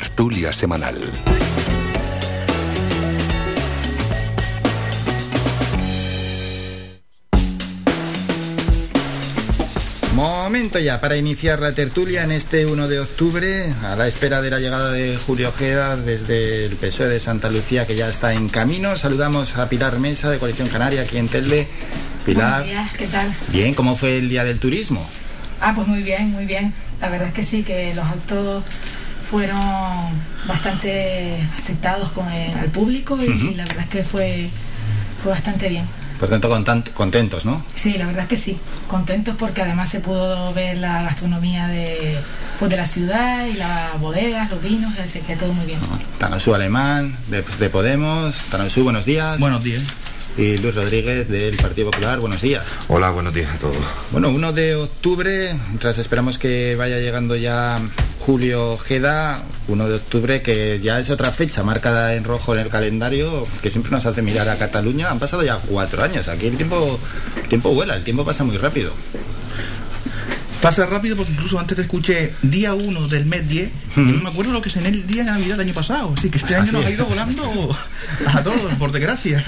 tertulia semanal. Momento ya para iniciar la tertulia en este 1 de octubre, a la espera de la llegada de Julio Ojeda desde el PSOE de Santa Lucía, que ya está en camino. Saludamos a Pilar Mesa de Coalición Canaria, aquí en Telde. Pilar. Buenos días, ¿qué tal? Bien, ¿cómo fue el Día del Turismo? Ah, pues muy bien, muy bien. La verdad es que sí, que los actos fueron bastante aceptados con el, al público y, la verdad es que fue, fue bastante bien. Por tanto, contentos, ¿no? Sí, la verdad es que sí. Contentos porque además se pudo ver la gastronomía de, pues de la ciudad y las bodegas, los vinos, así que todo muy bien. Tanosu Alemán, de, de Podemos. Tanosu, buenos días. Buenos días. Y Luis Rodríguez, del Partido Popular, buenos días. Hola, buenos días a todos. Bueno, 1 de octubre, tras esperamos que vaya llegando ya Julio Ojeda, 1 de octubre, que ya es otra fecha marcada en rojo en el calendario, que siempre nos hace mirar a Cataluña. Han pasado ya cuatro años, aquí el tiempo, el tiempo vuela, el tiempo pasa muy rápido. Pasa rápido porque incluso antes te escuché día 1 del mes 10 y no me acuerdo lo que cené el día de Navidad del año pasado. Así que este año Así nos ha es. ido volando a todos, por desgracia.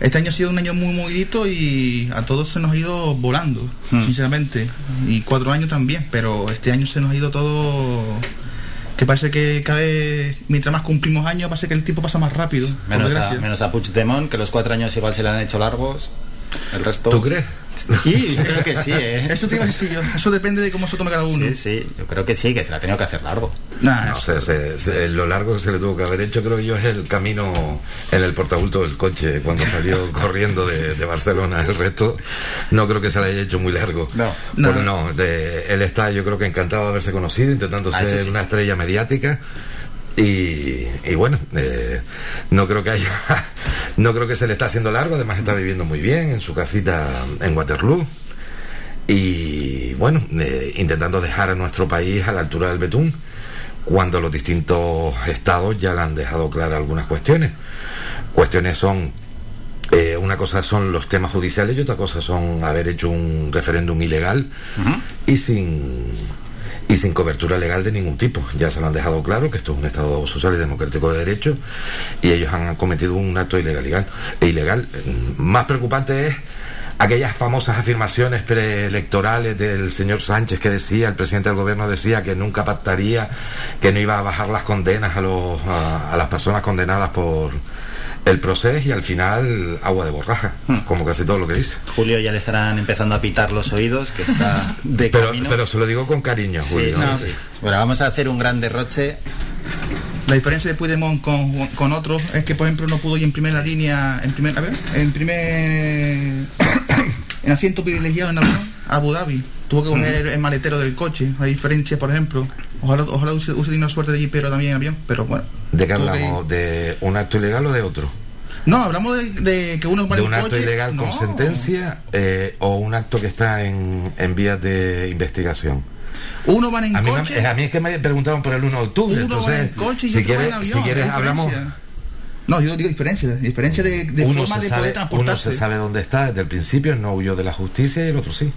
Este año ha sido un año muy movidito y a todos se nos ha ido volando, Hmm. sinceramente. Y cuatro años también, pero este año se nos ha ido todo... Que parece que cada vez, mientras más cumplimos años, parece que el tiempo pasa más rápido. Menos a, menos a Puigdemont, que los cuatro años igual se le han hecho largos. El resto... ¿Tú crees? Sí, yo creo que sí, ¿eh? Eso te iba a decir yo. Eso depende de cómo se tome cada uno. Sí, sí, yo creo que sí, que se la ha tenido que hacer largo. Nah, No, se- se- se- lo largo que se le tuvo que haber hecho, creo yo, es el camino en el portabulto del coche cuando salió corriendo de, de Barcelona. El resto no creo que se le haya hecho muy largo. No. Porque no, de- él está, yo creo que encantado de haberse conocido, intentando Ah, ser eso sí. una estrella mediática. Y, y bueno, eh, no creo que haya, no creo que se le está haciendo largo, además está viviendo muy bien en su casita en Waterloo. y bueno, eh, intentando dejar a nuestro país a la altura del betún, cuando los distintos estados ya le han dejado claras algunas cuestiones. Cuestiones son, eh, una cosa son los temas judiciales y otra cosa son haber hecho un referéndum ilegal y sin y sin cobertura legal de ningún tipo. Ya se lo han dejado claro que esto es un Estado social y democrático de derecho y ellos han cometido un acto ilegal. ilegal. Más preocupante es aquellas famosas afirmaciones preelectorales del señor Sánchez que decía, el presidente del gobierno decía que nunca pactaría, que no iba a bajar las condenas a, los, a las personas condenadas por el proceso y al final agua de borraja, como casi todo lo que dice. Julio ya le estarán empezando a pitar los oídos, que está de Pero, camino. pero se lo digo con cariño, Julio. sí, No. sí. Bueno, vamos a hacer un gran derroche. La diferencia de Puigdemont con, con otros es que, por ejemplo, no pudo ir en primera línea, en primer, a ver, en primer, en asiento privilegiado en Abu Dhabi. Tuvo que coger el maletero del coche, a diferencia, por ejemplo. Ojalá, ojalá hubiese, hubiese tenido suerte de pero también en avión, pero bueno. ¿De qué que hablamos? ¿De un acto ilegal o de otro? No, hablamos de, de que uno ¿De un acto coche. ilegal con sentencia eh, o un acto que está en, en vías de investigación? Uno va en A mí, coche. a mí es que me preguntaron por el 1 de octubre, uno entonces, en coche y si otro quieres, en avión. si quieres es hablamos... No, yo digo diferencia, diferencia de, de Uno forma de sabe, poder uno se sabe dónde está desde el principio, no huyó de la justicia y el otro sí.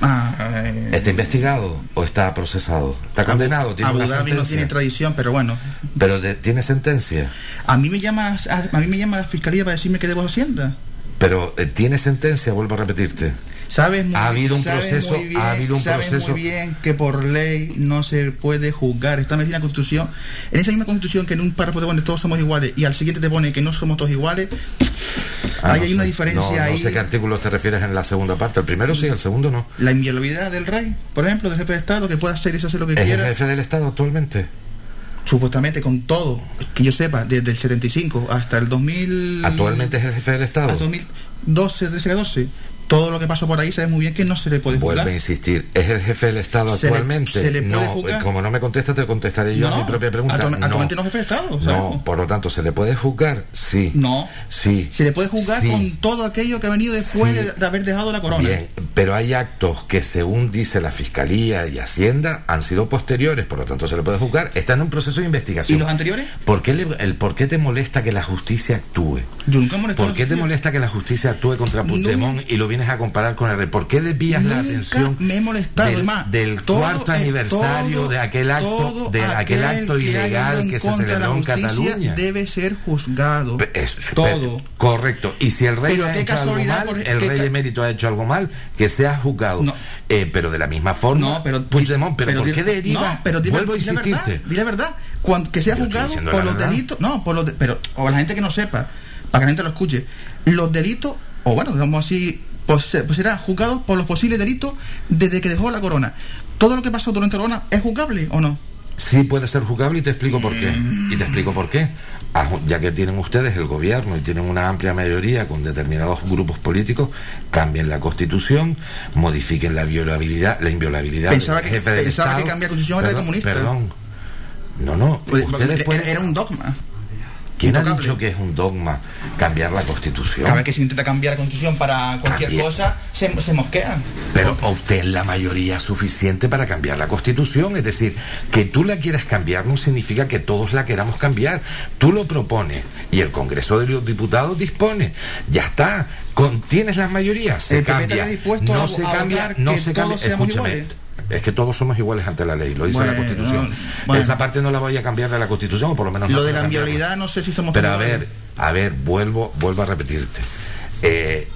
Ah, eh, ¿Está investigado o está procesado? ¿Está condenado? ¿Tiene Abu Dhabi no tiene tradición, pero bueno. ¿Pero de- tiene sentencia? A mí me llama a, a mí me llama la fiscalía para decirme que debo Hacienda. ¿Pero eh, tiene sentencia? Vuelvo a repetirte. Sabes muy Ha habido un proceso- muy bien- ha habido un sabes proceso- muy bien que por ley no se puede juzgar. Está en la Constitución. En esa misma Constitución que en un párrafo te pone todos somos iguales y al siguiente te pone que no somos todos iguales. Ah, ahí no hay una diferencia No, no ahí. sé qué artículo te refieres en la segunda parte. El primero sí, el segundo no. La inviolabilidad del rey, por ejemplo, del jefe de Estado, que puede hacer y deshacer lo que ¿Es el quiera. jefe del Estado actualmente? Supuestamente con todo, que yo sepa, desde el 75 hasta el 2000. ¿Actualmente es el jefe del Estado? hasta 2012, 13, 14. Todo lo que pasó por ahí sabes muy bien que no se le puede Vuelve a juzgar. insistir, ¿es el jefe del Estado Se le- actualmente? se le puede no, juzgar. como no me contestas, te contestaré yo a mi propia pregunta. actualmente- no. es jefe de Estado. No, por lo tanto, ¿se le puede juzgar? Sí. No. Sí. Se le puede juzgar Sí. con todo aquello que ha venido después Sí. de, de haber dejado la corona. Bien, pero hay actos que según dice la Fiscalía y Hacienda han sido posteriores, por lo tanto se le puede juzgar, están en un proceso de investigación. ¿Y los anteriores? ¿Por qué, le- el, ¿por qué te molesta que la justicia actúe? Yo nunca he molestado ¿Por qué a te molesta que la justicia actúe contra Puigdemont y lo vienes a comparar con el rey? ¿Por qué desvías la atención me he molestado, del, cuarto aniversario todo- de aquel acto, de aquel acto ilegal que se celebró en Cataluña? Debe ser juzgado. Es- todo. correcto. Y si el rey Pero ha hecho algo mal, por- el rey emérito ha hecho algo mal, que sea juzgado. No. Eh, pero de la misma forma, No, pero Puigdemont, pero, ¿por di- qué deriva? No, pero Vuelvo a insistirte. dile verdad. Cuando, que sea Yo juzgado por los verdad. delitos, no, por los de- pero o la gente que no sepa, para que la gente lo escuche, los delitos o bueno, digamos así, pues, se- pues será juzgado por los posibles delitos desde que dejó la corona. Todo lo que pasó durante la corona es juzgable o no? Sí puede ser juzgable y te explico por qué. Y te explico por qué. Ah, Ya que tienen ustedes el gobierno y tienen una amplia mayoría con determinados grupos políticos, cambien la constitución, modifiquen la violabilidad, la inviolabilidad Pensaba del que- jefe del pensaba que Estado. cambiar la constitución era de comunista. Perdón. No, no. Pues, Ustedes pueden- Era un dogma. ¿Quién ha dicho que es un dogma cambiar la constitución? Cada vez que se intenta cambiar la constitución para cualquier Cambie. cosa, se, se mosquean. Pero obtén la mayoría suficiente para cambiar la constitución. Es decir, que tú la quieras cambiar no significa que todos la queramos cambiar. Tú lo propones y el Congreso de los Diputados dispone. Ya está. Tienes las mayorías. Se El PP cambia. dispuesto no a- se a cambia. No que se todos cambia. seamos Escúchame. iguales. Es que todos somos iguales ante la ley, lo dice la Constitución. bueno. Esa parte no la voy a cambiar de la Constitución, o por lo menos no Lo de la cambiarla. inviolabilidad, no sé si somos Pero a ver, a ver, vuelvo, vuelvo a repetirte. Eh,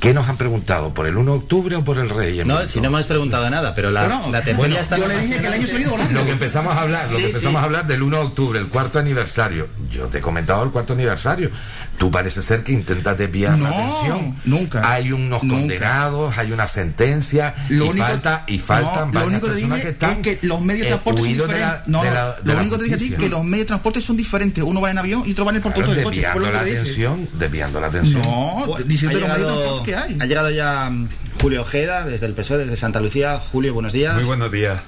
¿Qué nos han preguntado? ¿Por el 1 de octubre o por el rey? No, si no hemos preguntado nada, pero la, Bueno, la tertulia bueno, está yo le dije que el año se ha ido volando. Lo que empezamos a hablar, lo Sí, que empezamos sí. a hablar del 1 de octubre, el cuarto aniversario. Yo te he comentado el cuarto aniversario. Tú parece ser que intentas desviar la No, atención. nunca. Hay unos Nunca. condenados, hay una sentencia Lo y único- falta y faltan no, lo varias único que dije que están es que los medios de eh, transporte son huidos de la- diferentes. no, de no, la- de lo la único que te dije a ti es que los medios de transporte son diferentes. Uno va en avión y otro va en el Claro, del coche. Desviando lo la atención, desviando la atención. No, Bueno, los medios de llegado- transporte que hay. Ha llegado ya mm, Julio Ojeda desde el PSOE, desde Santa Lucía. Julio, buenos días. Muy buenos días.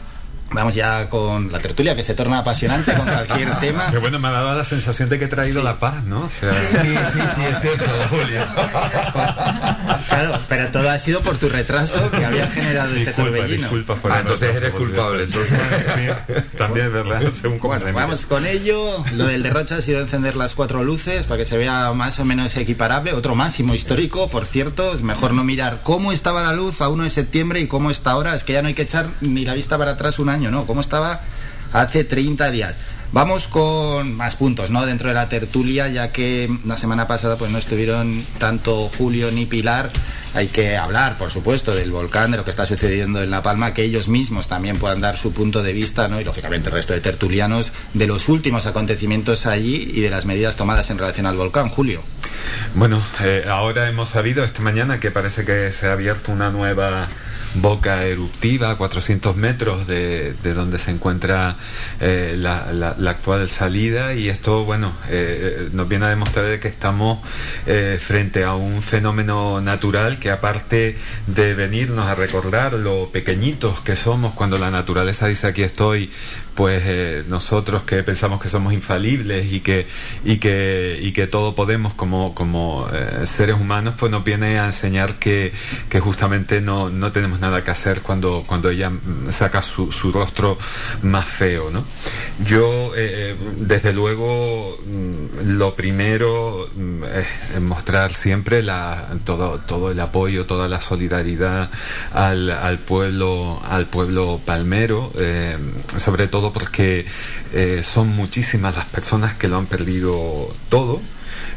Vamos ya con la tertulia que se torna apasionante con cualquier tema. Qué bueno, me ha dado la sensación de que he traído la paz, ¿no? O sea, Sí, sí, sí, es cierto, Julio. Claro, pero todo ha sido por tu retraso que había generado este disculpa, torbellino. disculpa por Ah, entonces retraso, eres culpable. Sí, también es verdad, según cómo se Bueno, mire. vamos con ello. Lo del derroche ha sido encender las cuatro luces para que se vea más o menos equiparable. Otro máximo histórico, por cierto. Es mejor no mirar cómo estaba la luz a 1 de septiembre y cómo está ahora. Es que ya no hay que echar ni la vista para atrás un año, ¿no? ¿Cómo estaba hace 30 días? Vamos con más puntos, ¿no? Dentro de la tertulia, ya que la semana pasada pues no estuvieron tanto Julio ni Pilar. Hay que hablar, por supuesto, del volcán, de lo que está sucediendo en La Palma, que ellos mismos también puedan dar su punto de vista, ¿no? Y lógicamente el resto de tertulianos, de los últimos acontecimientos allí y de las medidas tomadas en relación al volcán. Julio. Bueno, eh, ahora hemos sabido esta mañana que parece que se ha abierto una nueva boca eruptiva a 400 metros de, de donde se encuentra eh, la, la- actual salida. Y esto, bueno, eh, eh, nos viene a demostrar de que estamos frente a un fenómeno natural que aparte de venirnos a recordar lo pequeñitos que somos cuando la naturaleza dice aquí estoy, pues eh, nosotros que pensamos que somos infalibles y que y que y que todo podemos como como eh, seres humanos pues nos viene a enseñar que, que justamente no, no tenemos nada que hacer cuando cuando ella mm, saca su, su rostro más feo ¿no? yo eh, desde luego mm, lo primero mm, es mostrar siempre la, todo todo el apoyo toda la solidaridad al, al pueblo al pueblo palmero sobre todo porque eh, son muchísimas las personas que lo han perdido todo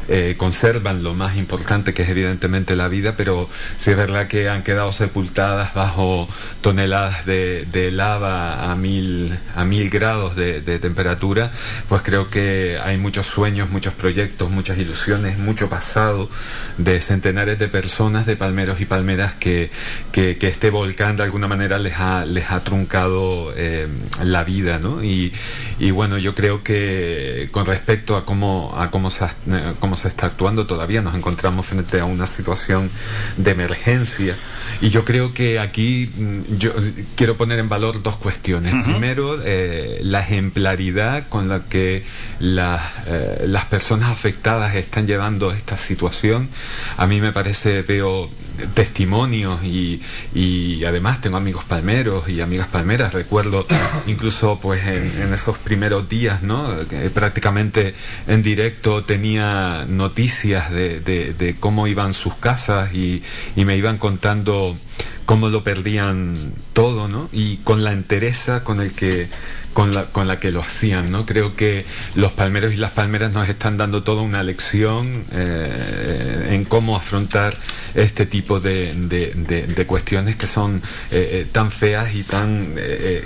eh, conservan lo más importante que es evidentemente la vida, pero sí es verdad que han quedado sepultadas bajo toneladas de, de lava a mil, a mil grados de, de temperatura, pues creo que hay muchos sueños, muchos proyectos, muchas ilusiones, mucho pasado de centenares de personas, de palmeros y palmeras que, que, que este volcán de alguna manera les ha, les ha truncado eh, la vida, ¿no? Y, y bueno, yo creo que con respecto a cómo, a cómo se ha cómo se está actuando. Todavía nos encontramos frente a una situación de emergencia. Y yo creo que aquí mm, yo quiero poner en valor dos cuestiones. Primero, eh, la ejemplaridad con la que eh, las personas afectadas están llevando esta situación. A mí me parece, veo testimonios y, y además tengo amigos palmeros y amigas palmeras. Recuerdo incluso pues en, esos primeros días, ¿no? prácticamente en directo tenía noticias de, de, cómo iban sus casas y, y me iban contando cómo lo perdían todo, ¿no? Y con la entereza con el que con la, con la que lo hacían, ¿no? Creo que los palmeros y las palmeras nos están dando toda una lección eh, en cómo afrontar este tipo de, de, cuestiones que son eh, eh, tan feas y tan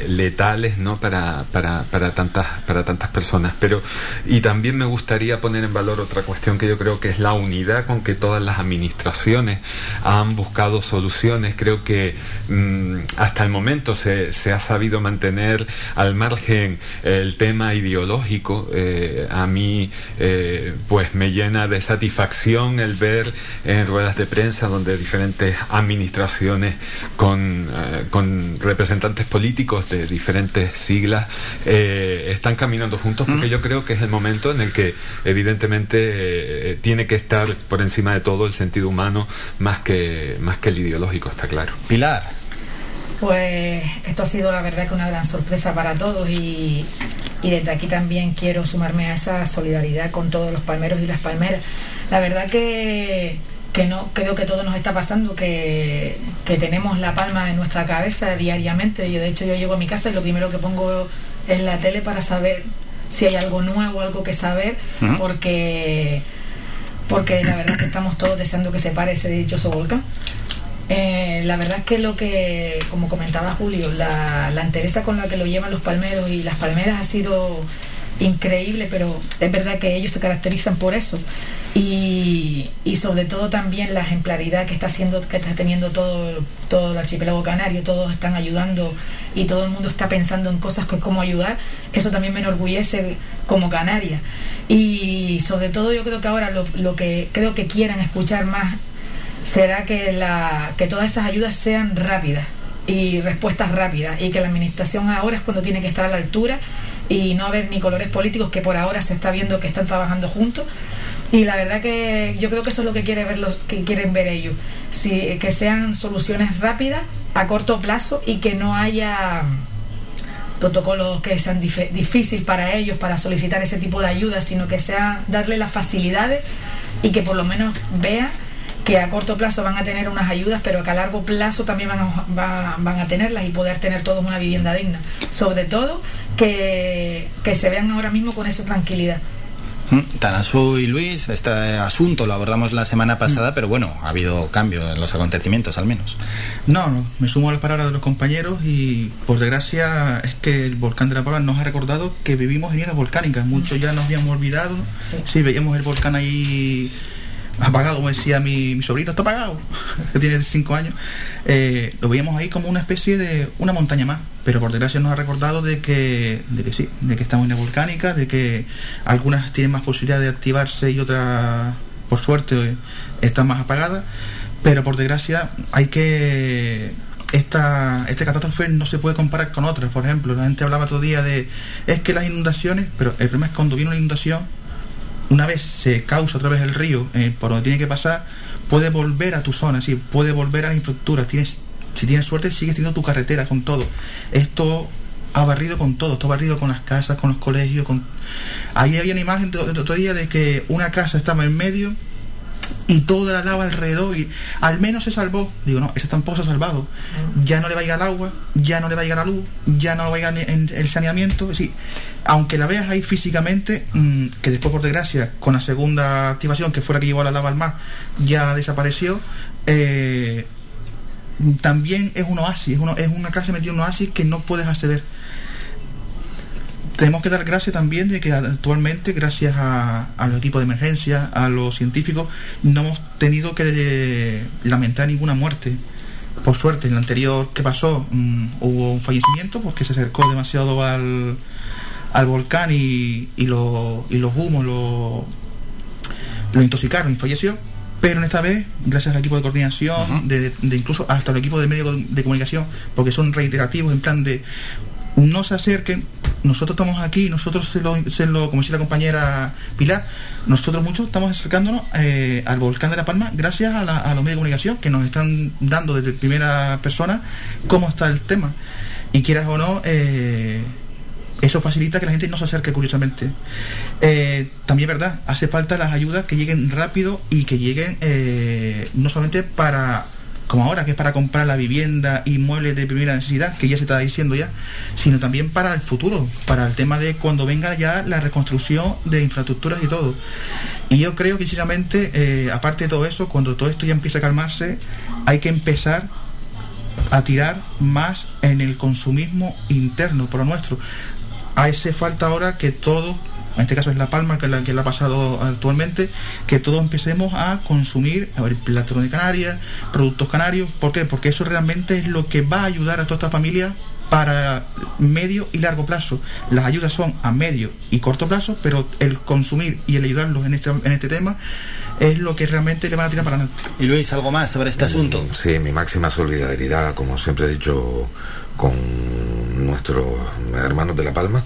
letales, ¿no? Para, para, para, tantas, para tantas personas. Pero, y también me gustaría poner en valor otra cuestión que yo creo que es la unidad con que todas las administraciones han buscado soluciones. Creo que mm, hasta el momento se, se ha sabido mantener al margen el tema ideológico, eh, a mí eh, pues me llena de satisfacción el ver en ruedas de prensa donde diferentes administraciones con, eh, con representantes políticos de diferentes siglas están caminando juntos porque mm. yo creo que es el momento en el que evidentemente tiene que estar por encima de todo el sentido humano más que, más que el ideológico, está claro. Pilar. Pues esto ha sido la verdad que una gran sorpresa para todos y, desde aquí también quiero sumarme a esa solidaridad con todos los palmeros y las palmeras. La verdad que, no creo que todo nos está pasando, que, tenemos la palma en nuestra cabeza diariamente. Yo de hecho yo llego a mi casa y lo primero que pongo es la tele para saber si hay algo nuevo, algo que saber, porque porque la verdad que estamos todos deseando que se pare ese dichoso volcán. Eh, la verdad es que lo que, como comentaba Julio, la, la entereza con la que lo llevan los palmeros y las palmeras ha sido increíble, pero es verdad que ellos se caracterizan por eso. Y, sobre todo también la ejemplaridad que está haciendo, que está teniendo todo, todo el archipiélago canario, todos están ayudando y todo el mundo está pensando en cosas que cómo ayudar, eso también me enorgullece como canaria. Y sobre todo yo creo que ahora lo, lo que creo que quieran escuchar más será que, la, que todas esas ayudas sean rápidas y respuestas rápidas y que la administración ahora es cuando tiene que estar a la altura y no haber ni colores políticos que por ahora se está viendo que están trabajando juntos y la verdad que yo creo que eso es lo que quiere ver los que quieren ver ellos. Que sean soluciones rápidas a corto plazo y que no haya protocolos que sean difíciles para ellos para solicitar ese tipo de ayuda sino que sea darle las facilidades y que por lo menos vean que a corto plazo van a tener unas ayudas, pero que a largo plazo también van a, van a tenerlas y poder tener todos una vivienda digna. Sobre todo, que, se vean ahora mismo con esa tranquilidad. Mm, Tanasú y Luis, este asunto lo abordamos la semana pasada, mm. pero bueno, ha habido cambio en los acontecimientos al menos. No, no, me sumo a las palabras de los compañeros y por desgracia es que el volcán de la Palma nos ha recordado que vivimos en islas volcánicas, muchos ya nos habíamos olvidado, sí veíamos el volcán ahí apagado, como decía mi, sobrino, está apagado, que tiene 5 años, eh, lo veíamos ahí como una especie de una montaña más. Pero por desgracia nos ha recordado de que, de que sí, de que estamos en la volcánica, de que algunas tienen más posibilidad de activarse y otras, por suerte, están más apagadas. Pero por desgracia hay que esta, este catástrofe no se puede comparar con otras. Por ejemplo, la gente hablaba otro día de es que las inundaciones, pero el problema es cuando viene una inundación, una vez se causa otra vez el río eh, por donde tiene que pasar, puede volver a tu zona, sí, puede volver a la infraestructura. Tienes, si tienes suerte, sigues teniendo tu carretera con todo. Esto ha barrido con todo, esto ha barrido con las casas, con los colegios, con... Ahí había una imagen el otro día de que una casa estaba en medio y toda la lava alrededor y al menos se salvó. Digo, no, ese tampoco se ha salvado. Ya no le va a llegar el agua, ya no le va a llegar la luz, ya no le va a llegar en el saneamiento. Es decir, aunque la veas ahí físicamente, mm, que después por desgracia, con la segunda activación, que fue la que llevó la lava al mar, ya desapareció, eh, también es un oasis, es, es una casa metida en un oasis que no puedes acceder tenemos que dar gracias también de que actualmente, gracias a, los equipos de emergencia, a los científicos, no hemos tenido que lamentar ninguna muerte. Por suerte, en el anterior que pasó mm, hubo un fallecimiento porque se acercó demasiado al, al volcán y, y, y los humos lo, lo intoxicaron y falleció, pero en esta vez, gracias al equipo de coordinación, de, incluso hasta el equipo de medios de comunicación, porque son reiterativos en plan de no se acerquen, nosotros estamos aquí, nosotros se lo, se lo como decía la compañera Pilar, nosotros muchos estamos acercándonos eh, al volcán de La Palma gracias a, los medios de comunicación que nos están dando desde primera persona cómo está el tema. Y quieras o no, eh, eso facilita que la gente no se acerque curiosamente. Eh, también es verdad, hace falta las ayudas que lleguen rápido y que lleguen no solamente para como ahora, que es para comprar la vivienda y muebles de primera necesidad, que ya se está diciendo ya, sino también para el futuro, para el tema de cuando venga ya la reconstrucción de infraestructuras y todo. Y yo creo que sinceramente, eh, aparte de todo eso, cuando todo esto ya empieza a calmarse, hay que empezar a tirar más en el consumismo interno, por lo nuestro. Hace falta ahora que todos en este caso es La Palma, que es la que le ha pasado actualmente, que todos empecemos a consumir a ver, de Canarias, productos canarios. ¿Por qué? Porque eso realmente es lo que va a ayudar a toda esta familia para medio y largo plazo. Las ayudas son a medio y corto plazo, pero el consumir y el ayudarlos en este, en este tema es lo que realmente le van a tirar para adelante. Y Luis, ¿algo más sobre este asunto? Sí, mi máxima solidaridad, como siempre he dicho, con nuestros hermanos de La Palma.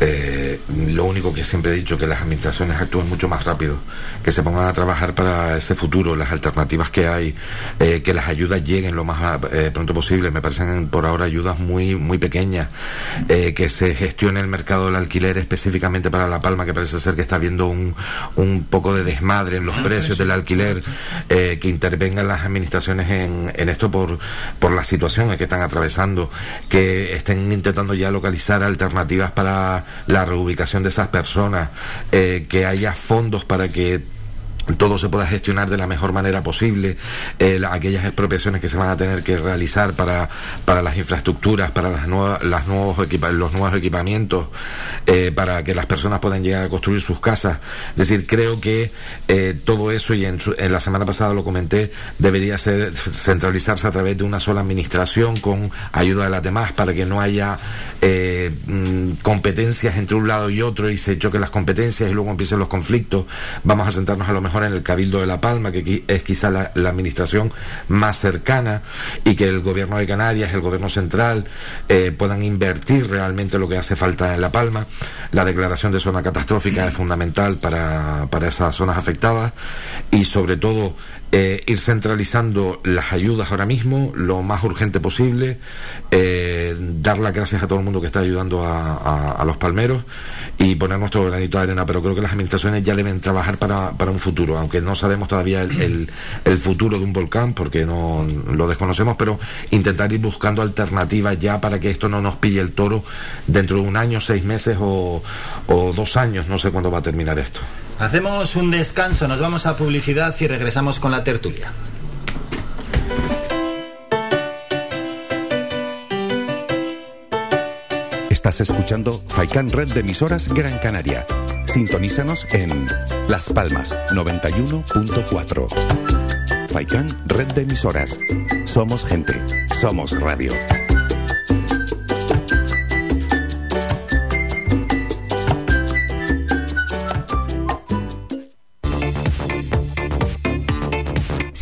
Eh, lo único que siempre he dicho que las administraciones actúen mucho más rápido, que se pongan a trabajar para ese futuro, las alternativas que hay, eh, que las ayudas lleguen lo más eh, pronto posible. Me parecen por ahora ayudas muy muy pequeñas, que se gestione el mercado del alquiler específicamente para La Palma, que parece ser que está habiendo un, un poco de desmadre en los ah, precios del alquiler, que intervengan las administraciones en, en esto por, por las situaciones que están atravesando, que estén intentando ya localizar alternativas para la reubicación de esas personas, eh, que haya fondos para que todo se pueda gestionar de la mejor manera posible, eh, aquellas expropiaciones que se van a tener que realizar para, para las infraestructuras, para las nuevas, las nuevos los nuevos equipamientos, eh, para que las personas puedan llegar a construir sus casas. Es decir, creo que eh, todo eso, y en, la semana pasada lo comenté, debería ser, centralizarse a través de una sola administración con ayuda de las demás para que no haya mm, competencias entre un lado y otro y se choquen las competencias y luego empiecen los conflictos. Vamos a sentarnos a lo mejor en el Cabildo de La Palma, que es quizá la, administración más cercana, y que el gobierno de Canarias, el gobierno central, eh, puedan invertir realmente lo que hace falta en La Palma. La declaración de zona catastrófica es fundamental para, para esas zonas afectadas y sobre todo eh, ir centralizando las ayudas ahora mismo lo más urgente posible, eh, dar las gracias a todo el mundo que está ayudando a, los palmeros y poner nuestro granito de arena, pero creo que las administraciones ya deben trabajar para, para un futuro, aunque no sabemos todavía el, el, futuro de un volcán porque no lo desconocemos, pero intentar ir buscando alternativas ya para que esto no nos pille el toro dentro de un año, seis meses o, o dos años, no sé cuándo va a terminar esto. Hacemos un descanso, nos vamos a publicidad y regresamos con la tertulia. Estás escuchando Faikan Red de emisoras Gran Canaria. Sintonízanos en Las Palmas 91.4. Faikan Red de emisoras. Somos gente, somos radio.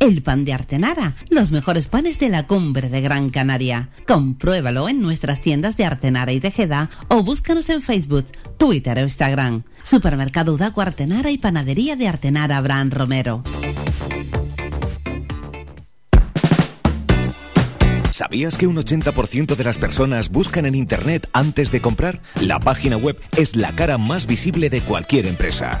el pan de Artenara, los mejores panes de la cumbre de Gran Canaria. Compruébalo en nuestras tiendas de Artenara y Tejeda o búscanos en Facebook, Twitter o Instagram. Supermercado Udaco Artenara y Panadería de Artenara Abraham Romero. ¿Sabías que un 80% de las personas buscan en Internet antes de comprar? La página web es la cara más visible de cualquier empresa.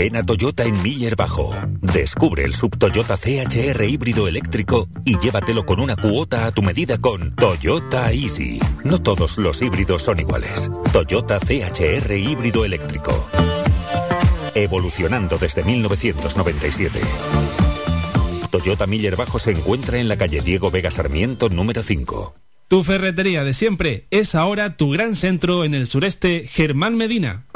Ven a Toyota en Miller Bajo. Descubre el sub Toyota CHR híbrido eléctrico y llévatelo con una cuota a tu medida con Toyota Easy. No todos los híbridos son iguales. Toyota CHR híbrido eléctrico. Evolucionando desde 1997. Toyota Miller Bajo se encuentra en la calle Diego Vega Sarmiento número 5. Tu ferretería de siempre es ahora tu gran centro en el sureste, Germán Medina.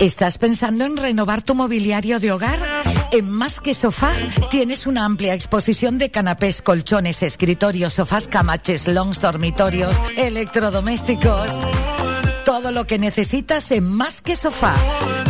¿Estás pensando en renovar tu mobiliario de hogar? En Más que Sofá tienes una amplia exposición de canapés, colchones, escritorios, sofás, camaches, longs, dormitorios, electrodomésticos. Todo lo que necesitas en Más que Sofá.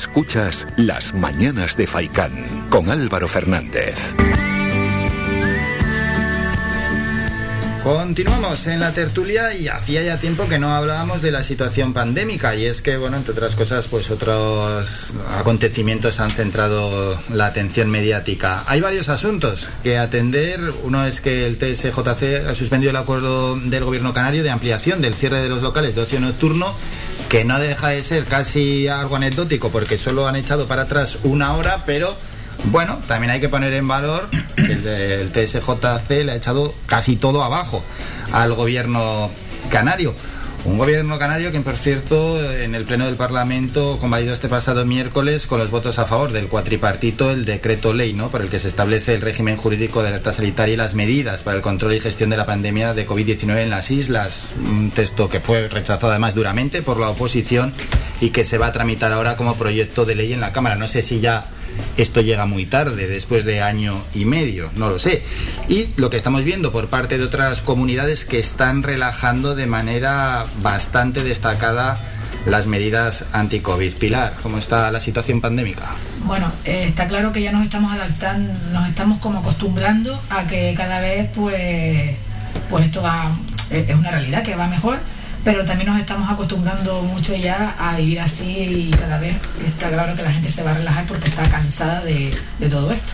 Escuchas Las Mañanas de Faicán con Álvaro Fernández. Continuamos en la tertulia y hacía ya tiempo que no hablábamos de la situación pandémica y es que, bueno, entre otras cosas, pues otros acontecimientos han centrado la atención mediática. Hay varios asuntos que atender. Uno es que el TSJC ha suspendido el acuerdo del gobierno canario de ampliación del cierre de los locales de ocio nocturno que no deja de ser casi algo anecdótico porque solo han echado para atrás una hora, pero bueno, también hay que poner en valor que el, el TSJC le ha echado casi todo abajo al gobierno canario. Un gobierno canario que, por cierto, en el Pleno del Parlamento convalidó este pasado miércoles con los votos a favor del cuatripartito el decreto ley, ¿no? Por el que se establece el régimen jurídico de alerta sanitaria y las medidas para el control y gestión de la pandemia de COVID-19 en las islas. Un texto que fue rechazado además duramente por la oposición y que se va a tramitar ahora como proyecto de ley en la Cámara. No sé si ya esto llega muy tarde, después de año y medio, no lo sé. Y lo que estamos viendo por parte de otras comunidades que están relajando de manera bastante destacada las medidas anti-COVID. Pilar, ¿cómo está la situación pandémica? Bueno, eh, está claro que ya nos estamos adaptando, nos estamos como acostumbrando a que cada vez pues, pues esto va, es una realidad que va mejor pero también nos estamos acostumbrando mucho ya a vivir así y cada vez está claro que la gente se va a relajar porque está cansada de, todo esto.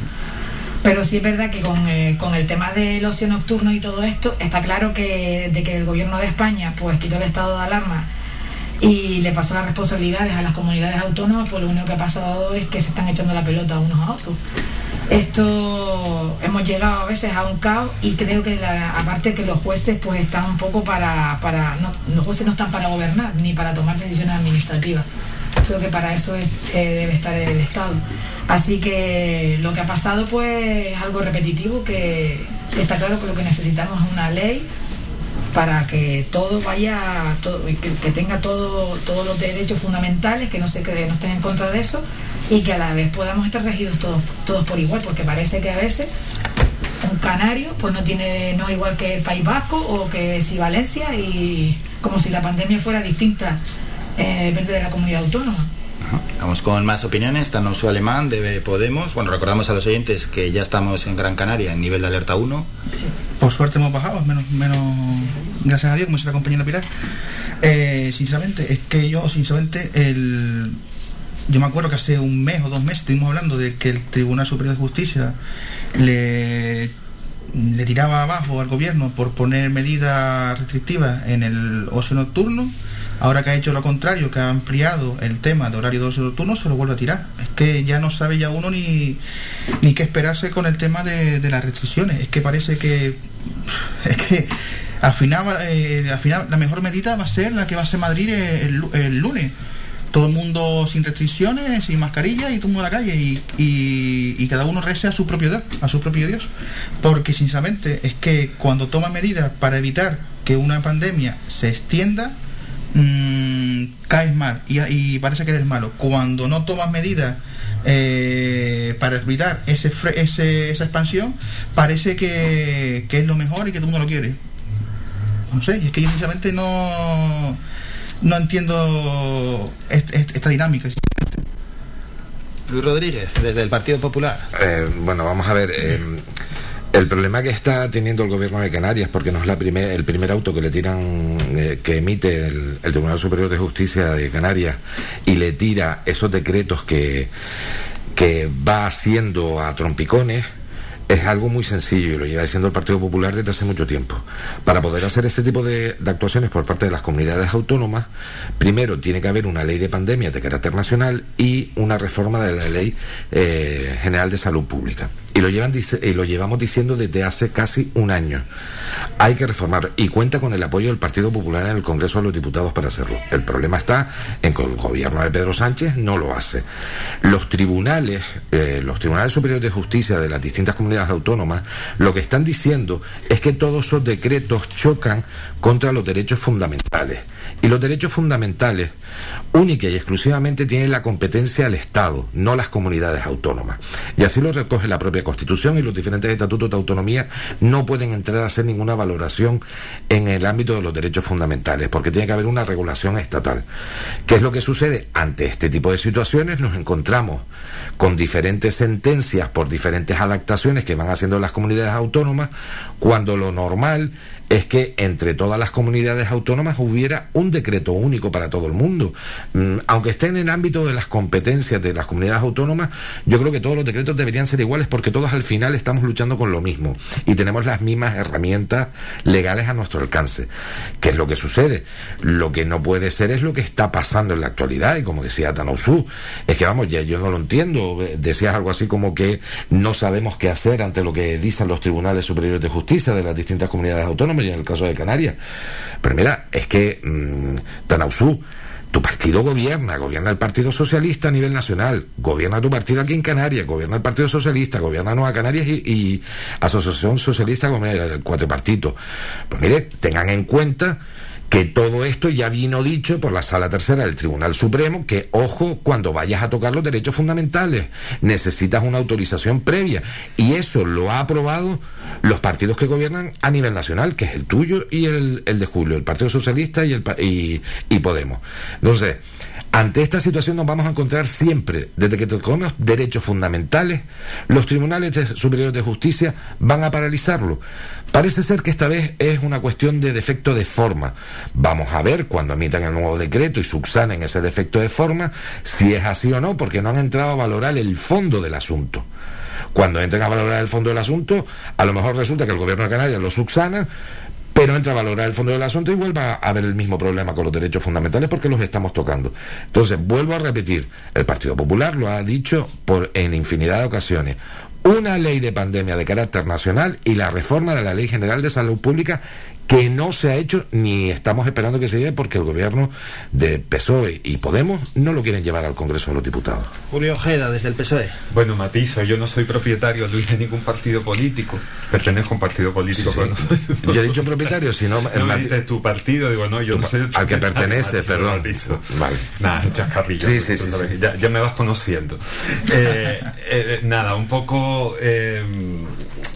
Pero sí es verdad que eh, con, el tema del ocio nocturno y todo esto, está claro que de que el gobierno de España pues quitó el estado de alarma y le pasó las responsabilidades a las comunidades autónomas, pues lo único que ha pasado es que se están echando la pelota unos a otros. Esto hemos llegado a veces a un caos y creo que aparte que los jueces pues están un poco para, para los jueces no están para gobernar ni para tomar decisiones administrativas. Creo que para eso eh, debe estar el Estado. Así que lo que ha pasado pues es algo repetitivo que está claro que lo que necesitamos es una ley para que todo vaya, que, tenga todo, todos los derechos fundamentales, que no se que no estén en contra de eso y que a la vez podamos estar regidos todos, todos por igual, porque parece que a veces un canario pues no tiene no igual que el País Vasco o que si Valencia y como si la pandemia fuera distinta eh, depende de la comunidad autónoma. Vamos con más opiniones. Tanosu Alemán de Podemos. Bueno, recordamos a los oyentes que ya estamos en Gran Canaria en nivel de alerta 1. Por suerte hemos bajado, menos, menos gracias a Dios, como dice la compañera Pilar. Eh, sinceramente, es que yo, sinceramente, el, yo me acuerdo que hace un mes o dos meses estuvimos hablando de que el Tribunal Superior de Justicia le tiraba abajo al gobierno por poner medidas restrictivas en el ocio nocturno, ahora que ha hecho lo contrario, que ha ampliado el tema de horario de ocio nocturno, se lo vuelve a tirar. Es que ya no sabe ya uno ni, ni qué esperarse con el tema de, las restricciones. Es que parece que... Es que al final, eh, al final la mejor medida va a ser la que va a ser Madrid el lunes todo el mundo sin restricciones, sin mascarilla y todo el mundo a la calle y, y- cada uno rece a su propio Dios, a su propio Dios. Porque sinceramente es que cuando toman medidas para evitar que una pandemia se extienda, mm, caes mal y, y parece que eres malo. Cuando no tomas medidas eh, para evitar ese, ese- esa expansión, parece que, que es lo mejor y que todo el mundo lo quiere. No sé, es que yo sinceramente no, no entiendo est- est- esta dinámica. Luis Rodríguez, desde el Partido Popular. Eh, bueno, vamos a ver. eh, el problema que está teniendo el gobierno de Canarias, porque no es la primer, el primer auto que le tiran, eh, que emite el, el Tribunal Superior de Justicia de Canarias y le tira esos decretos que, que va haciendo a trompicones, es algo muy sencillo y lo lleva diciendo el Partido Popular desde hace mucho tiempo. Para poder hacer este tipo de, actuaciones por parte de las comunidades autónomas, primero tiene que haber una ley de pandemia de carácter nacional y una reforma de la ley eh, general de salud pública. Y lo, llevan, y lo llevamos diciendo desde hace casi un año. Hay que reformar y cuenta con el apoyo del Partido Popular en el Congreso de los Diputados para hacerlo. El problema está en que el gobierno de Pedro Sánchez no lo hace. Los tribunales, eh, los tribunales superiores de justicia de las distintas comunidades autónomas, lo que están diciendo es que todos esos decretos chocan contra los derechos fundamentales. Y los derechos fundamentales, única y exclusivamente, tienen la competencia el Estado, no las comunidades autónomas. Y así lo recoge la propia Constitución y los diferentes estatutos de autonomía no pueden entrar a hacer ninguna valoración en el ámbito de los derechos fundamentales, porque tiene que haber una regulación estatal. ¿Qué es lo que sucede? Ante este tipo de situaciones nos encontramos con diferentes sentencias por diferentes adaptaciones que van haciendo las comunidades autónomas, cuando lo normal es que entre todas las comunidades autónomas hubiera un decreto único para todo el mundo. Mm, aunque estén en el ámbito de las competencias de las comunidades autónomas, yo creo que todos los decretos deberían ser iguales porque todos al final estamos luchando con lo mismo y tenemos las mismas herramientas legales a nuestro alcance. ¿Qué es lo que sucede? Lo que no puede ser es lo que está pasando en la actualidad y como decía Tanausú, es que vamos, ya yo no lo entiendo. Decías algo así como que no sabemos qué hacer ante lo que dicen los tribunales superiores de justicia de las distintas comunidades autónomas y en el caso de Canarias. Pero mira, es que Tanausú, tu partido gobierna, gobierna el Partido Socialista a nivel nacional, gobierna tu partido aquí en Canarias, gobierna el Partido Socialista, gobierna Nueva Canarias y, y Asociación Socialista con el cuatripartito. Pues mire, tengan en cuenta que todo esto ya vino dicho por la Sala Tercera del Tribunal Supremo, que ojo, cuando vayas a tocar los derechos fundamentales, necesitas una autorización previa. Y eso lo ha aprobado los partidos que gobiernan a nivel nacional, que es el tuyo y el, el de Julio, el Partido Socialista y, el, y, y Podemos. Entonces, ante esta situación nos vamos a encontrar siempre, desde que tocamos derechos fundamentales, los tribunales de- superiores de justicia van a paralizarlo. Parece ser que esta vez es una cuestión de defecto de forma. Vamos a ver cuando emitan el nuevo decreto y subsanen ese defecto de forma, si es así o no, porque no han entrado a valorar el fondo del asunto. Cuando entren a valorar el fondo del asunto, a lo mejor resulta que el gobierno de Canarias lo subsana, pero entra a valorar el fondo del asunto y vuelva a haber el mismo problema con los derechos fundamentales porque los estamos tocando. Entonces, vuelvo a repetir, el Partido Popular lo ha dicho por, en infinidad de ocasiones. Una ley de pandemia de carácter nacional y la reforma de la Ley General de Salud Pública que no se ha hecho ni estamos esperando que se lleve porque el gobierno de PSOE y Podemos no lo quieren llevar al Congreso de los Diputados. Julio Ojeda, desde el PSOE. Bueno, matizo, yo no soy propietario, Luis, de ningún partido político. Pertenezco a un partido político, pero no soy Yo he dicho propietario, si no... No me tu partido, digo, no, yo no soy el al que pertenece, matizo, perdón. matizo. Vale. Nada, chascarrillo. Sí, sí, sí, sí. Ya, ya me vas conociendo. Eh, eh, nada, un poco... eh,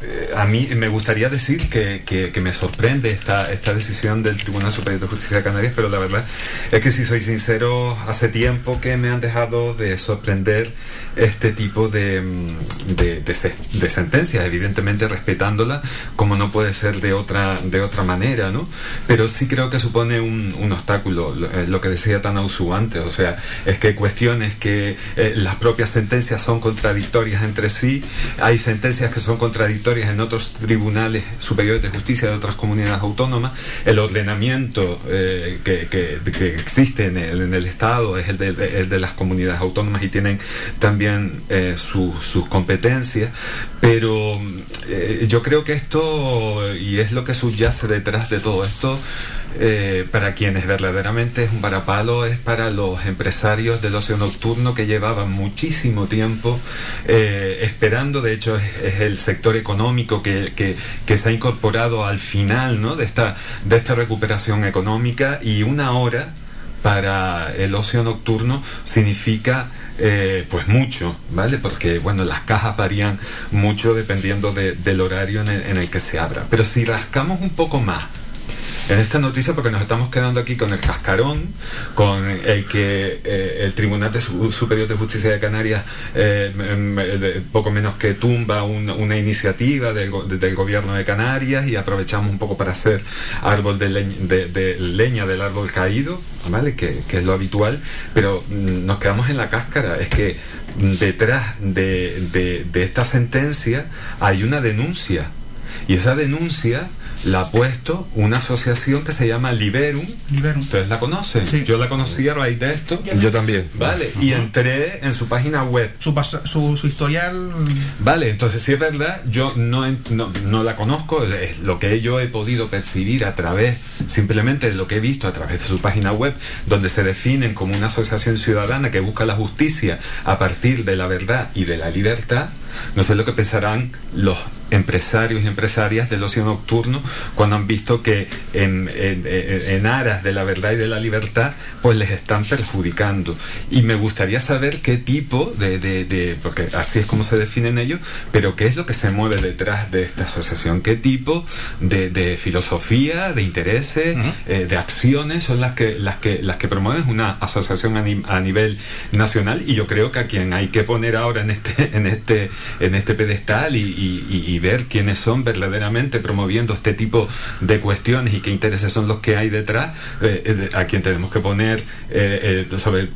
eh, a mí me gustaría decir que, que- que me sorprende esta, esta decisión del Tribunal Superior de Justicia de Canarias, pero la verdad es que si soy sincero, hace tiempo que me han dejado de sorprender este tipo de, mm, de, de de sentencias, evidentemente respetándola como no puede ser de otra, de otra manera, ¿no? Pero sí creo que supone un, un obstáculo, lo, eh, lo que decía Tanausu antes, o sea, es que cuestiones que eh, las propias sentencias son contradictorias entre sí, hay sentencias que son contradictorias en en otros tribunales superiores de justicia de otras comunidades autónomas. El ordenamiento eh, que, existe en el, Estado es el de, las comunidades autónomas y tienen también eh, sus competencias. Pero eh, yo creo que esto, y es lo que subyace detrás de todo esto, eh, para quienes verdaderamente es un varapalo, es para los empresarios del ocio nocturno que llevaban muchísimo tiempo esperando, de hecho es, el sector económico que, se ha incorporado al final ¿no? de, esta, de esta recuperación económica y una hora para el ocio nocturno significa eh, pues mucho, ¿vale? Porque bueno, las cajas varían mucho dependiendo del horario en el, en el que se abra. Pero si rascamos un poco más en esta noticia porque nos estamos quedando aquí con el cascarón, con el que eh, el Tribunal Superior de Justicia de Canarias eh, poco menos que tumba una iniciativa del, gobierno de Canarias y aprovechamos un poco para hacer árbol de, leña del árbol caído, ¿vale? Que, es lo habitual, pero mm, nos quedamos en la cáscara. Es que detrás de esta sentencia hay una denuncia y esa denuncia la ha puesto una asociación que se llama Liberum. Liberum. ¿Ustedes la conocen? Yo la conocí a raíz de esto. Yo también. Vale, y entré en su página web. Su, su, historial. Vale, entonces si es verdad, yo no, no, la conozco, es lo que yo he podido percibir a través, simplemente de lo que he visto a través de su página web, donde se definen como una asociación ciudadana que busca la justicia a partir de la verdad y de la libertad. No sé lo que pensarán los empresarios y empresarias del ocio nocturno cuando han visto que en, aras de la verdad y de la libertad pues les están perjudicando. Y me gustaría saber qué tipo de, porque así es como se definen ellos pero qué es lo que se mueve detrás de esta asociación. Qué tipo de, filosofía de intereses eh, de acciones son las que las que las que promueven una asociación a, nivel nacional y yo creo que a quien hay que poner ahora en este en este en este pedestal y ver quiénes son verdaderamente promoviendo este tipo de cuestiones y qué intereses son los que hay detrás, eh, eh, a quien tenemos que poner eh, sobre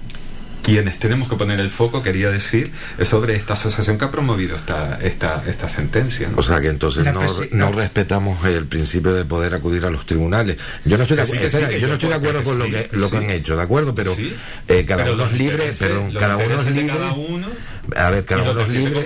quienes tenemos que poner el foco, quería decir, es sobre esta asociación que ha promovido esta, esta, esta sentencia. O sea que entonces no, respetamos el principio de poder acudir a los tribunales. Yo no estoy, de, yo no estoy de acuerdo con lo que, lo que han hecho, ¿de acuerdo? Pero cada uno es libre, pero cada uno es libre. A ver, cada uno es libre.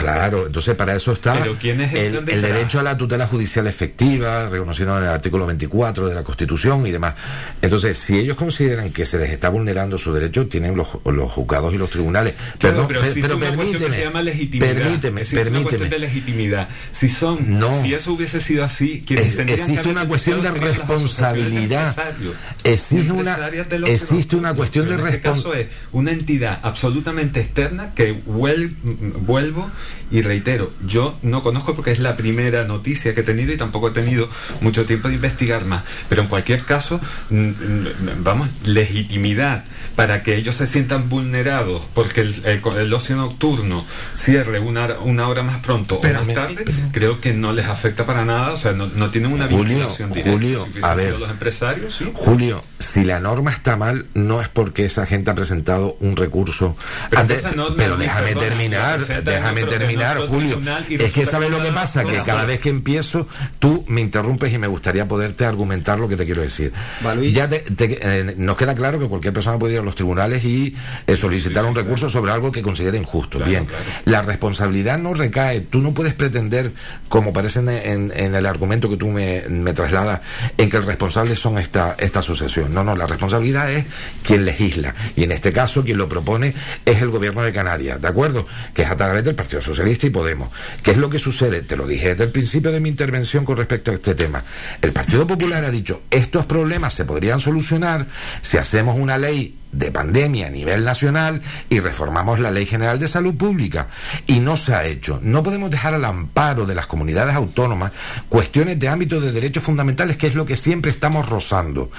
Claro, entonces para eso está el, derecho a la tutela judicial efectiva, reconocido en el artículo 24 de la Constitución y demás. Entonces, si ellos consideran que se les está vulnerando su derecho, tienen los, los juzgados y los tribunales. pero, pero, pero permíteme, se llama legitimidad. Permíteme, permíteme. Una cuestión de legitimidad. Si son, no, si eso hubiese sido así, es, existe una cuestión de responsabilidad. Existe una, existe una cuestión de responsabilidad. caso es una entidad absolutamente externa que vuelvo y reitero, yo no conozco porque es la primera noticia que he tenido y tampoco he tenido mucho tiempo de investigar más. Pero en cualquier caso, vamos, legitimidad para que ellos se sientan vulnerados porque el, ocio nocturno cierre una, una hora más pronto o más tarde, creo que no les afecta para nada, o sea, no, tienen una Julio, vinculación directa. Julio, a ver, los empresarios, Julio, si la norma está mal, no es porque esa gente ha presentado un recurso. pero déjame terminar, déjame terminar, Julio. Es que sabes lo que pasa, que cada vez que empiezo, tú me interrumpes y me gustaría poderte argumentar lo que te quiero decir. Ya eh, nos queda claro que cualquier persona puede ir a los tribunales y eh, solicitar un recurso sobre algo que considere injusto. Bien, la responsabilidad no recae, tú no puedes pretender, como parece en, el argumento que tú me, me, trasladas, en que el responsable son esta, esta asociación. No, no, la responsabilidad es quien legisla. Y en este caso, quien lo propone es el gobierno de Canarias, ¿de acuerdo? Que es a través del Partido Socialista y Podemos. ¿Qué es lo que sucede? Te lo dije desde el principio de mi intervención con respecto a este tema. El Partido Popular ha dicho, estos problemas se podrían solucionar si hacemos una ley de pandemia a nivel nacional y reformamos la Ley General de Salud Pública. Y no se ha hecho. No podemos dejar al amparo de las comunidades autónomas cuestiones de ámbito de derechos fundamentales, que es lo que siempre estamos rozando.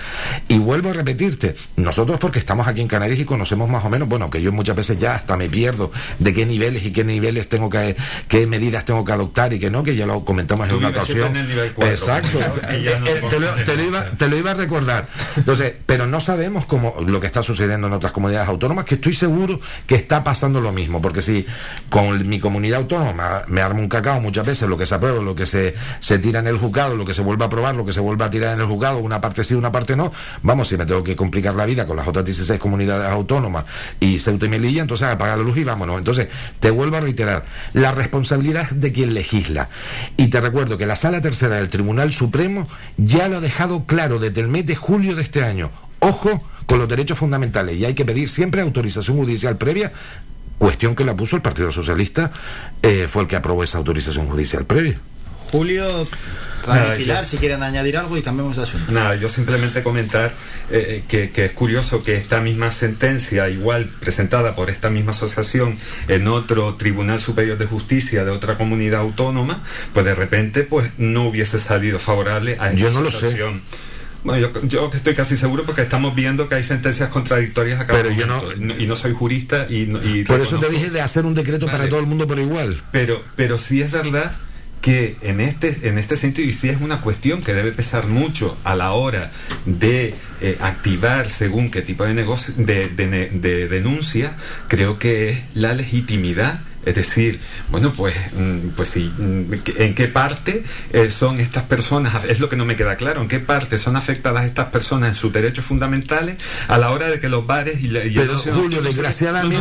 Y vuelvo a repetirte, nosotros porque estamos aquí en Canarias y conocemos más o menos, bueno, que yo muchas veces ya hasta me pierdo de qué niveles y qué niveles tengo que, qué medidas tengo que adoptar y que no, que ya lo comentamos en una ocasión. Exacto. Eh, te, lo, iba, te lo iba a recordar. Entonces, pero no sabemos cómo lo que está sucediendo en otras comunidades autónomas, que estoy seguro que está pasando lo mismo, porque si con mi comunidad autónoma me armo un cacao muchas veces, lo que se aprueba, lo que se, se tira en el juzgado, lo que se vuelve a aprobar, lo que se vuelve a tirar en el juzgado, una parte sí, una parte no, vamos, si me tengo que complicar la vida con las otras 16 comunidades autónomas y Ceuta y Melilla, entonces apagar la luz y vámonos. Entonces, te vuelvo a reiterar, la responsabilidad de quien legisla. Y te recuerdo que la Sala Tercera del Tribunal Supremo ya lo ha dejado claro desde el mes de julio de este año. Ojo con los derechos fundamentales y hay que pedir siempre autorización judicial previa cuestión que la puso el Partido Socialista, eh, fue el que aprobó esa autorización judicial previa. Julio, Nada, Pilar, yo- si quieren añadir algo y cambiamos de asunto. Nada, yo simplemente comentar eh, que, que es curioso que esta misma sentencia, igual presentada por esta misma asociación en otro Tribunal Superior de Justicia de otra comunidad autónoma, pues de repente pues no hubiese salido favorable a esta Yo no lo sé. Bueno, yo, yo estoy casi seguro porque estamos viendo que hay sentencias contradictorias a cada Pero yo no- y no, y no soy jurista y, no- y Por eso te dije de hacer un decreto para todo el mundo por igual. pero, pero sí es verdad que en este, en este sentido, y sí es una cuestión que debe pesar mucho a la hora de eh, activar según qué tipo de negocio, de, de ne- de denuncia, creo que es la legitimidad. Es decir, bueno, pues, mm, pues sí, mm, ¿en qué parte eh, son estas personas? Es lo que no me queda claro, ¿en qué parte son afectadas estas personas en sus derechos fundamentales a la hora de que los bares y, la- y el Pero, Julio, desgraciadamente,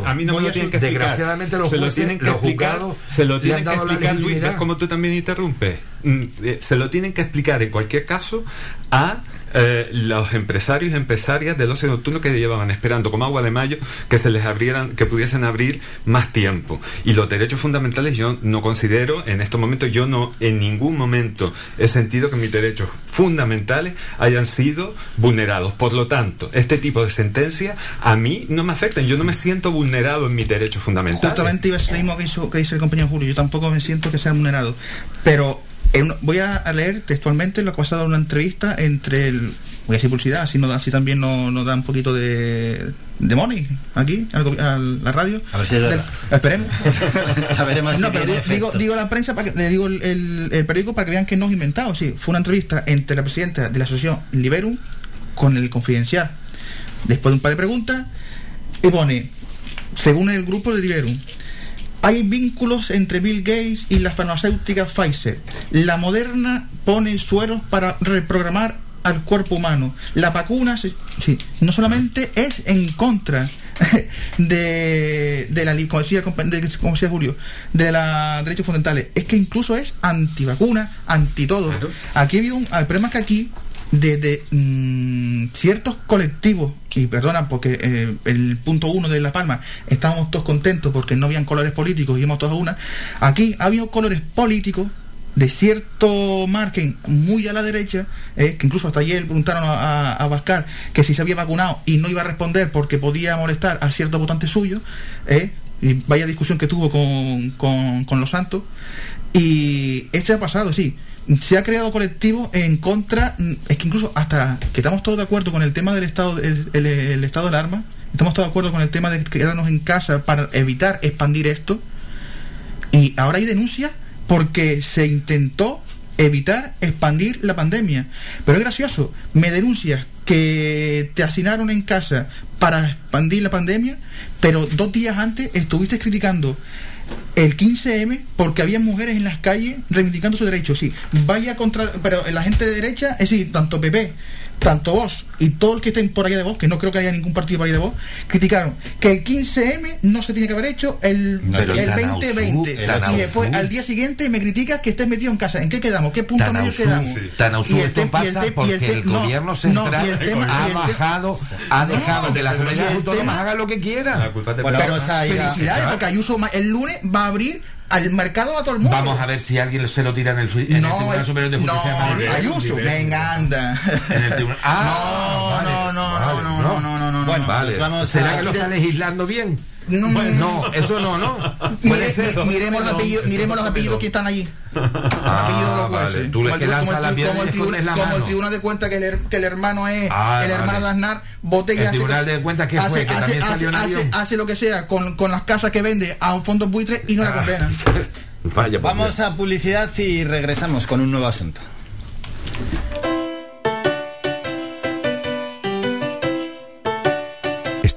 No, a mí no me lo tienen que explicar, desgraciadamente los se lo tienen que los explicar, se lo tienen que explicar, Luis, ves cómo tú también interrumpes. Mm, eh, Se lo tienen que explicar en cualquier caso a eh, los empresarios y empresarias del ocio nocturno que llevaban esperando como agua de mayo que se les abrieran, que pudiesen abrir más tiempo. Y los derechos fundamentales yo no considero, en estos momentos, yo no en ningún momento he sentido que mis derechos fundamentales hayan sido vulnerados. Por lo tanto, este tipo de sentencias a mí no me afectan. Yo no me siento vulnerado en mis derechos fundamentales. Justamente iba a ser lo mismo que, hizo- que dice el compañero Julio. Yo tampoco me siento que sea vulnerado. Pero en voy a leer textualmente lo que ha pasado en una entrevista entre el. Voy a decir publicidad, así, no da, así también nos no da un poquito de, de money aquí, a la radio. A ver si verdad. esperemos. A veremos si no, pero digo, digo la prensa, para que, le digo el, el- el periódico para que vean que no es inventado. Sí, fue una entrevista entre la presidenta de la asociación Liberum con el confidencial. Después de un par de preguntas, y pone, según el grupo de Liberum, hay vínculos entre Bill Gates y la farmacéutica Pfizer. La moderna pone sueros para reprogramar al cuerpo humano. La vacuna, sí, no solamente es en contra de, de la como decía, de- como decía Julio, de los derechos fundamentales, es que incluso es antivacuna, anti todo. Claro. Aquí ha habido un, el problema es que aquí desde mm, ciertos colectivos, y perdona porque eh, el punto uno de La Palma estábamos todos contentos porque no habían colores políticos y íbamos todos a una, aquí ha habido colores políticos de cierto margen muy a la derecha, eh, que incluso hasta ayer preguntaron a, a, que si se había vacunado y no iba a responder porque podía molestar a ciertos votantes suyos, eh, y vaya discusión que tuvo con, con, con los santos, y este ha pasado, sí. Se ha creado colectivos en contra, es que incluso hasta que estamos todos de acuerdo con el tema del estado, el, estado del arma, estamos todos de acuerdo con el tema de quedarnos en casa para evitar expandir esto, y ahora hay denuncias porque se intentó evitar expandir la pandemia. Pero es gracioso, me denuncias que te asignaron en casa para expandir la pandemia, pero dos días antes estuviste criticando el 15M porque había mujeres en las calles reivindicando sus derechos. Sí, vaya contra. Pero la gente de derecha, es decir, tanto PP, tanto vos y todo el que estén por allá de vos, que no creo que haya ningún partido por allá de vos, criticaron que el 15M no se tiene que haber hecho el, Pero el tan 2020. ausú, y después al día siguiente me criticas que estés metido en casa. ¿En qué quedamos? ¿Qué punto medio quedamos? sí. Tan Y el esto tem- y el pasa tem- y porque el el no, gobierno no, central y el tema- ha y el te- bajado, ha dejado que la y comunidad el autónoma tema- haga lo que La quiera. culpa es de Bueno, Pedro. vamos a ir a- Felicidades, porque Ayuso el lunes va a abrir al mercado a todo el mundo. Vamos a ver si alguien se lo tira en el, en el no, Tribunal el- Superior de no, Justicia. de Madrid. Ayuso, venga, anda. En el tribunal. Ah, No, no, no, vale, no, no, no, no, no, Bueno, no. Vale. Vamos ¿Será a- que lo está legislando bien? No, no, eso no, no. Puede Mire- ser. mi- miremos los apellidos, miremos los apellidos que están allí. Los apellidos de los vale. jueces. Tú le Como el la como el la como el tribunal de cuenta que el, que el hermano es Ah, el hermano vale. de Aznar, botella El hace- tribunal de cuentas que hace, fue, que hace- hace- hace- hace lo que sea con, con las casas que vende a un fondo buitre y no la condenan. Vaya, Vamos a publicidad y regresamos con un nuevo asunto.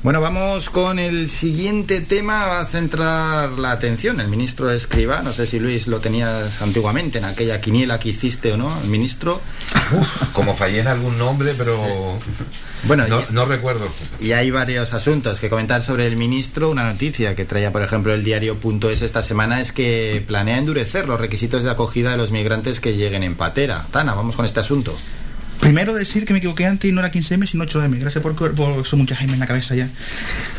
Bueno, vamos con el siguiente tema. Va a centrar la atención el ministro Escriba. No sé si Luis lo tenías antiguamente en aquella quiniela que hiciste o no, el ministro. Como fallé en algún nombre, pero Bueno, no, y- no recuerdo. Y hay varios asuntos que comentar sobre el ministro. Una noticia que traía, por ejemplo, el diario.es esta semana es que planea endurecer los requisitos de acogida de los migrantes que lleguen en patera. Tana, vamos con este asunto. Primero decir que me equivoqué antes y no era 15M sino 8M. Gracias por, por son muchas M en la cabeza ya.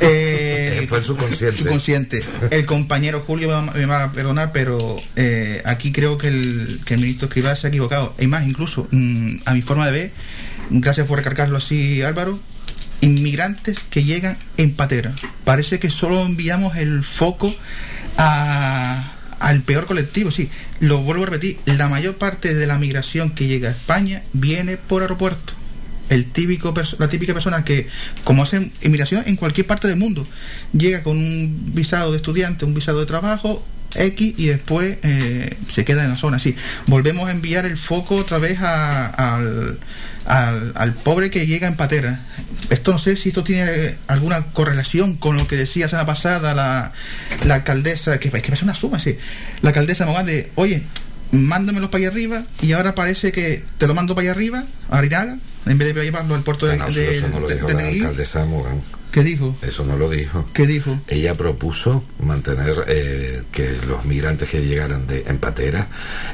Eh, Fue el subconsciente. subconsciente. El compañero Julio me va, me va a perdonar, pero eh, aquí creo que el, que el ministro Escrivá se ha equivocado. Es más, incluso, mm, a mi forma de ver, gracias por recargarlo así, Álvaro, inmigrantes que llegan en patera. Parece que solo enviamos el foco a- al peor colectivo, sí. Lo vuelvo a repetir, la mayor parte de la migración que llega a España viene por aeropuerto. El típico la típica persona que, como hacen inmigración en cualquier parte del mundo, llega con un visado de estudiante, un visado de trabajo, X, y después eh, se queda en la zona. Sí, volvemos a enviar el foco otra vez a- al, al, al pobre que llega en patera. Esto no sé si esto tiene alguna correlación con lo que decía la semana pasada la, la alcaldesa, que es que parece una suma, sí. La alcaldesa Mogán de, oye, mándamelo para allá arriba y ahora parece que te lo mando para allá arriba, a Arinaga, en vez de llevarlo al puerto de, No, de, eso no lo de- dijo de la alcaldesa Mogán. ¿Qué dijo? Eso no lo dijo. ¿Qué dijo? Ella propuso mantener eh, que los migrantes que llegaran de en patera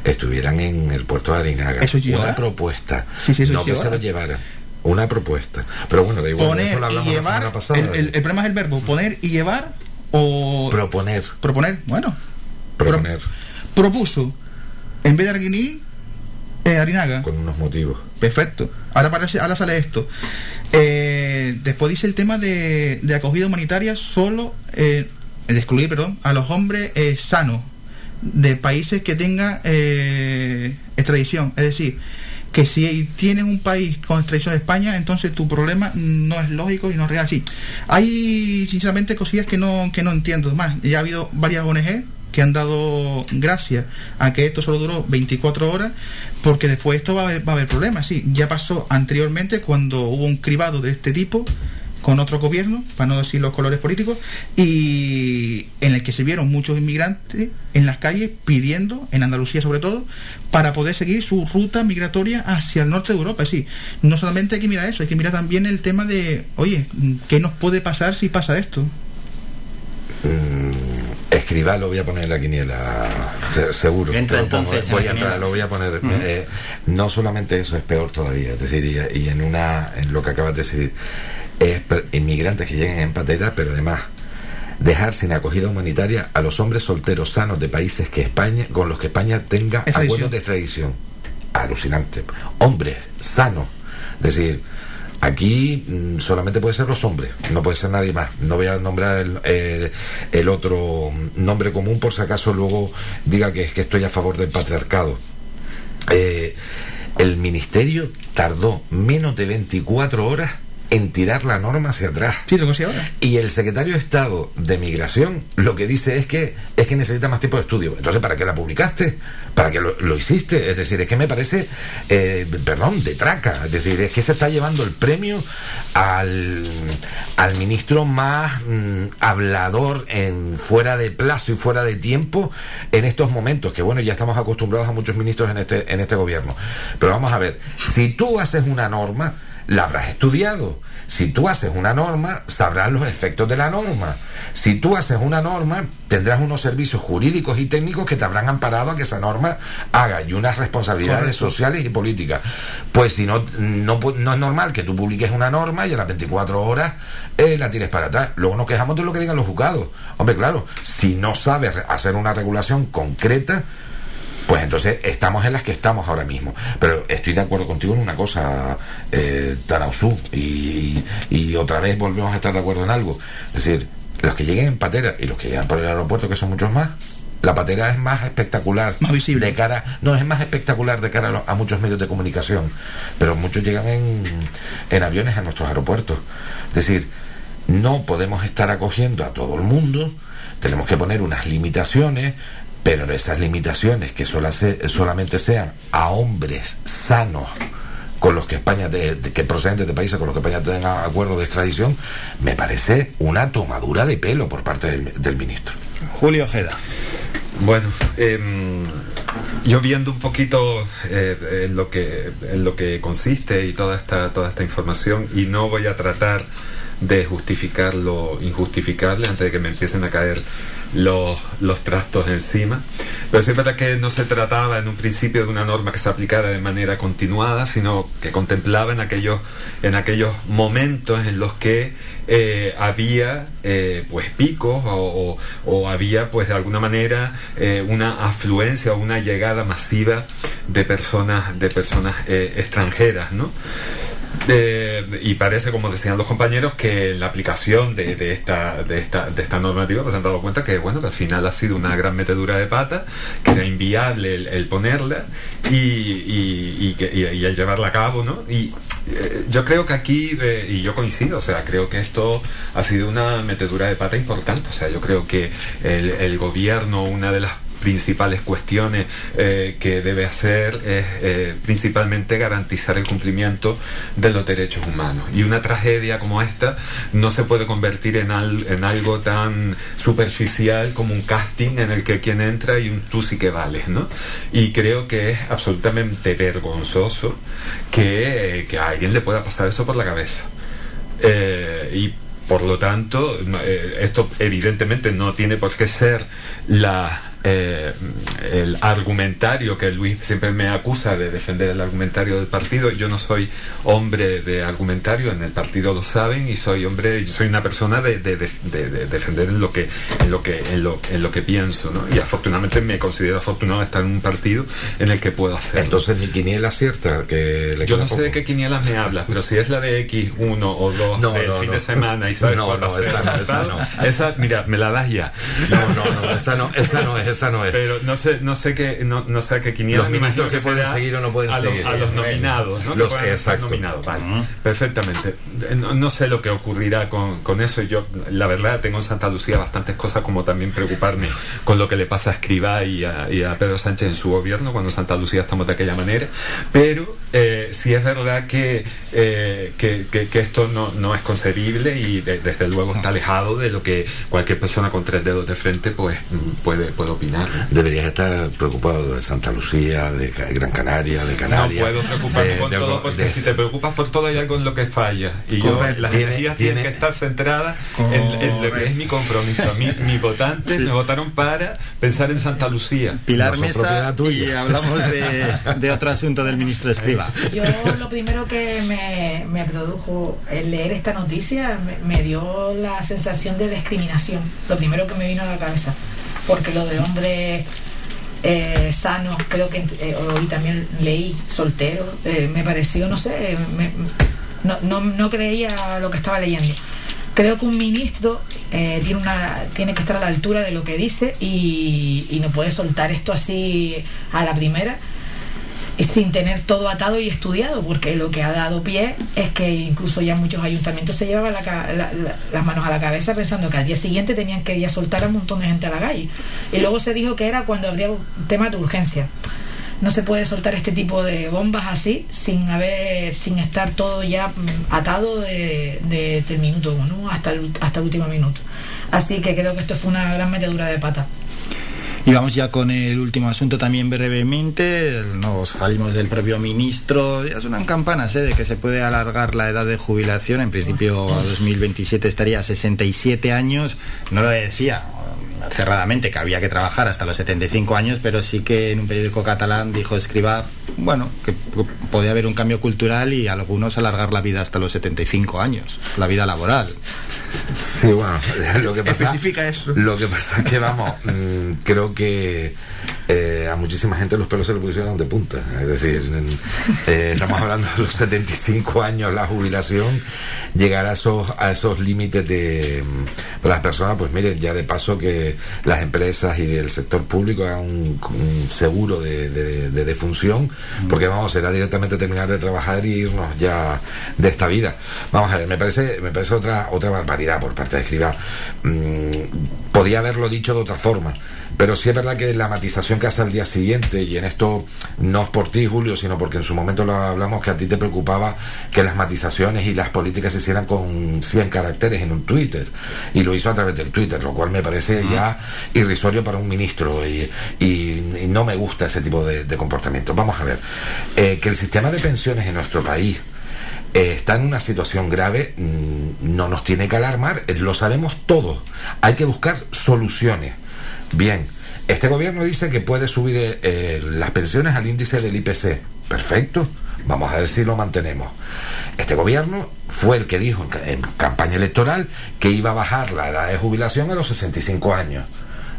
estuvieran en el puerto de Arinaga. Eso es Una propuesta. Sí, sí, eso no que se lo llevaran. Una propuesta. Pero bueno, da igual. Poner eso lo y hablamos la llevar, semana pasada. el, el- el problema es el verbo, poner y llevar o Proponer. proponer. Bueno, Proponer. propuso, en vez de Arguiní, eh, Arinaga. Con unos motivos. Perfecto. Ahora, parece, ahora sale esto. Eh, después dice el tema de, de acogida humanitaria solo, eh, de excluir, perdón, a los hombres eh, sanos de países que tengan extradición. Es decir, que si tienes un país con extradición de España, entonces tu problema no es lógico y no es real. Sí, hay sinceramente cosillas que no, que no entiendo. Más, ya ha habido varias ONG que han dado gracias a que esto solo duró 24 horas, porque después esto va a haber, problemas. Sí, ya pasó anteriormente cuando hubo un cribado de este tipo con otro gobierno, para no decir los colores políticos, y en el que se vieron muchos inmigrantes en las calles pidiendo, en Andalucía sobre todo, para poder seguir su ruta migratoria hacia el norte de Europa. Decir, no solamente hay que mirar eso, hay que mirar también el tema de, oye, ¿qué nos puede pasar si pasa esto? Escriba lo voy a poner en la quiniela, se- seguro. Entra entonces en voy a entrar, lo voy a poner. Eh, no solamente eso es peor todavía, es decir, y, y en una, en lo que acabas de decir, es inmigrantes que lleguen en patera, pero además dejar sin acogida humanitaria a los hombres solteros sanos de países que España con los que España tenga acuerdos de extradición. Alucinante. Hombres sanos. Es decir, aquí mm, solamente puede ser los hombres, no puede ser nadie más. No voy a nombrar el, el otro nombre común por si acaso luego diga que, que estoy a favor del patriarcado. Eh, el ministerio tardó menos de 24 horas en tirar la norma hacia atrás. Sí, lo ahora. Y el secretario de Estado de Migración lo que dice es que es que necesita más tiempo de estudio. Entonces, ¿para qué la publicaste? ¿Para qué lo, lo hiciste? Es decir, es que me parece, eh, perdón, de traca. Es decir, es que se está llevando el premio al, al ministro más mm, hablador en fuera de plazo y fuera de tiempo en estos momentos. Que bueno, ya estamos acostumbrados a muchos ministros en este, en este gobierno. Pero vamos a ver, si tú haces una norma, la habrás estudiado. Si tú haces una norma, sabrás los efectos de la norma. Si tú haces una norma, tendrás unos servicios jurídicos y técnicos que te habrán amparado a que esa norma haga y unas responsabilidades Correcto. sociales y políticas. Pues si no, no, no es normal que tú publiques una norma y a las 24 horas eh, la tires para atrás. Luego nos quejamos de lo que digan los juzgados. Hombre, claro, si no sabes hacer una regulación concreta, pues entonces estamos en las que estamos ahora mismo. Pero estoy de acuerdo contigo en una cosa, eh, Tarausú, y, y otra vez volvemos a estar de acuerdo en algo. Es decir, los que lleguen en patera y los que llegan por el aeropuerto, que son muchos más, la patera es más espectacular Más visible. de cara, no es más espectacular de cara a, lo- a muchos medios de comunicación, pero muchos llegan en, en aviones a nuestros aeropuertos. Es decir, no podemos estar acogiendo a todo el mundo, tenemos que poner unas limitaciones, pero esas limitaciones que sola se- solamente sean a hombres sanos con los que España de- de- que procedentes de países con los que España tenga acuerdo de extradición, me parece una tomadura de pelo por parte del, del ministro. Julio Ojeda. Bueno, em, yo viendo un poquito eh, en lo que en lo que consiste y toda esta toda esta información y no voy a tratar de justificar lo injustificable antes de que me empiecen a caer los, los trastos encima. Pero es verdad que no se trataba en un principio de una norma que se aplicara de manera continuada, sino que contemplaba en aquellos, en aquellos momentos en los que eh, había eh, pues picos o, o- había pues de alguna manera eh, una afluencia o una llegada masiva de personas de personas extranjeras, ¿no? Eh, y parece, como decían los compañeros, que la aplicación de, de esta, de, esta, de esta normativa pues, se han dado cuenta que bueno que al final ha sido una gran metedura de pata, que era inviable el, ponerla y, y- y el llevarla a cabo, ¿no? Y eh, yo creo que aquí, eh, y yo coincido, o sea, creo que esto ha sido una metedura de pata importante, o sea, yo creo que el, el gobierno, una de las principales cuestiones eh, que debe hacer es eh, principalmente garantizar el cumplimiento de los derechos humanos. Y una tragedia como esta no se puede convertir en, al- en algo tan superficial como un casting en el que quien entra y un tú sí que vales, ¿no? Y creo que es absolutamente vergonzoso que, que a alguien le pueda pasar eso por la cabeza. Eh, y por lo tanto, esto evidentemente no tiene por qué ser la, eh, el argumentario que Luis siempre me acusa de defender el argumentario del partido. Yo no soy hombre de argumentario, en el partido lo saben, y soy hombre, soy una persona de, de- de- de- de defender en lo que, en lo que, en lo, en lo que pienso, ¿no? Y afortunadamente me considero afortunado de estar en un partido en el que puedo hacerlo. Entonces mi quiniela cierta, que le Yo no sé de poco. qué quinielas me hablas, pero si es la de X1 o 2 No, del no, fin no. de semana y sabes No, no, esa esa resultado, no. esa, mira, me la das ya. No, no, no, esa no, esa no es, esa no es. Pero no sé, no sé qué, no, no sé qué quiniela. Los me imagino ministros que pueden será seguir o no pueden a los, seguir. A los nominados, ¿no? Que Los- exacto. nominados, vale. Perfectamente. Eh, No, no sé lo que ocurrirá con, con eso. Yo, la verdad, tengo en Santa Lucía bastantes cosas como también preocuparme con lo que le pasa a Escribá y a, y a Pedro Sánchez en su gobierno, cuando en Santa Lucía estamos de aquella manera. Pero eh, sí es verdad que, eh, que, que- que esto no, no es concebible y de- desde luego está alejado de lo que cualquier persona con tres dedos de frente pues puede, puede opinar. Deberías estar preocupado de Santa Lucía, de Gran Canaria, de Canarias. No puedo preocuparme de- por de todo porque de- si te preocupas por todo hay algo en lo que falla. Y yo, las Tiene- energías tienen tiene- que estar centradas en, en lo que es mi compromiso. A mí, mis votantes me votaron para pensar en Santa Lucía. Pilar Mesa y hablamos de, de otro asunto del ministro Escriba. Yo lo primero que me, me produjo el leer esta noticia me, dio la sensación de discriminación. Lo primero que me vino a la cabeza. Porque lo de hombres eh, sanos, creo que eh, hoy también leí soltero, eh, me pareció, no sé, me- no, no, no creía lo que estaba leyendo. Creo que un ministro eh, tiene, una, tiene que estar a la altura de lo que dice y, no puede soltar esto así a la primera sin tener todo atado y estudiado, porque lo que ha dado pie es que incluso ya muchos ayuntamientos se llevaban la la- la- las manos a la cabeza pensando que al día siguiente tenían que ya soltar a un montón de gente a la calle. Y luego se dijo que era cuando habría un tema de urgencia. No se puede soltar este tipo de bombas así sin haber, sin estar todo ya mm, atado de, de- del minuto uno hasta el, hasta el último minuto. Así que creo que esto fue una gran metedura de pata. Y vamos ya con el último asunto también brevemente. Nos salimos del propio ministro. Ya suenan campanas ¿eh? de que se puede alargar la edad de jubilación. En principio a 2027 estaría a 67 años. No lo decía cerradamente que había que trabajar hasta los 75 años, pero sí que en un periódico catalán dijo Escriba, bueno, que podía haber un cambio cultural y algunos alargar la vida hasta los 75 años, la vida laboral. Sí, bueno, lo que pasa, Especifica eso. Lo que pasa es que, vamos, mm, creo que eh, a muchísima gente los pelos se le pusieron de punta. Es decir, mm, eh, estamos hablando de los 75 años, la jubilación, llegar a esos, a esos límites de mm, las personas, pues miren, ya de paso que las empresas y el sector público hagan un, un seguro de, de- de defunción, porque vamos, será directamente terminar de trabajar y irnos ya de esta vida. Vamos a ver, me parece, me parece otra, otra barbaridad por parte de Escribá. Mm, podía haberlo dicho de otra forma. Pero sí es verdad que la matización que hace al día siguiente, y en esto no es por ti, Julio, sino porque en su momento lo hablamos que a ti te preocupaba que las matizaciones y las políticas se hicieran con 100 caracteres en un Twitter. Y lo hizo a través del Twitter, lo cual me parece ya irrisorio para un ministro y, y- y no me gusta ese tipo de, de comportamiento. Vamos a ver, eh, que el sistema de pensiones en nuestro país eh, está en una situación grave, mm, no nos tiene que alarmar, lo sabemos todos. Hay que buscar soluciones. Bien, este gobierno dice que puede subir eh, eh, las pensiones al índice del IPC. Perfecto, vamos a ver si lo mantenemos. Este gobierno fue el que dijo en, ca- en campaña electoral que iba a bajar la edad de jubilación a los 65 años.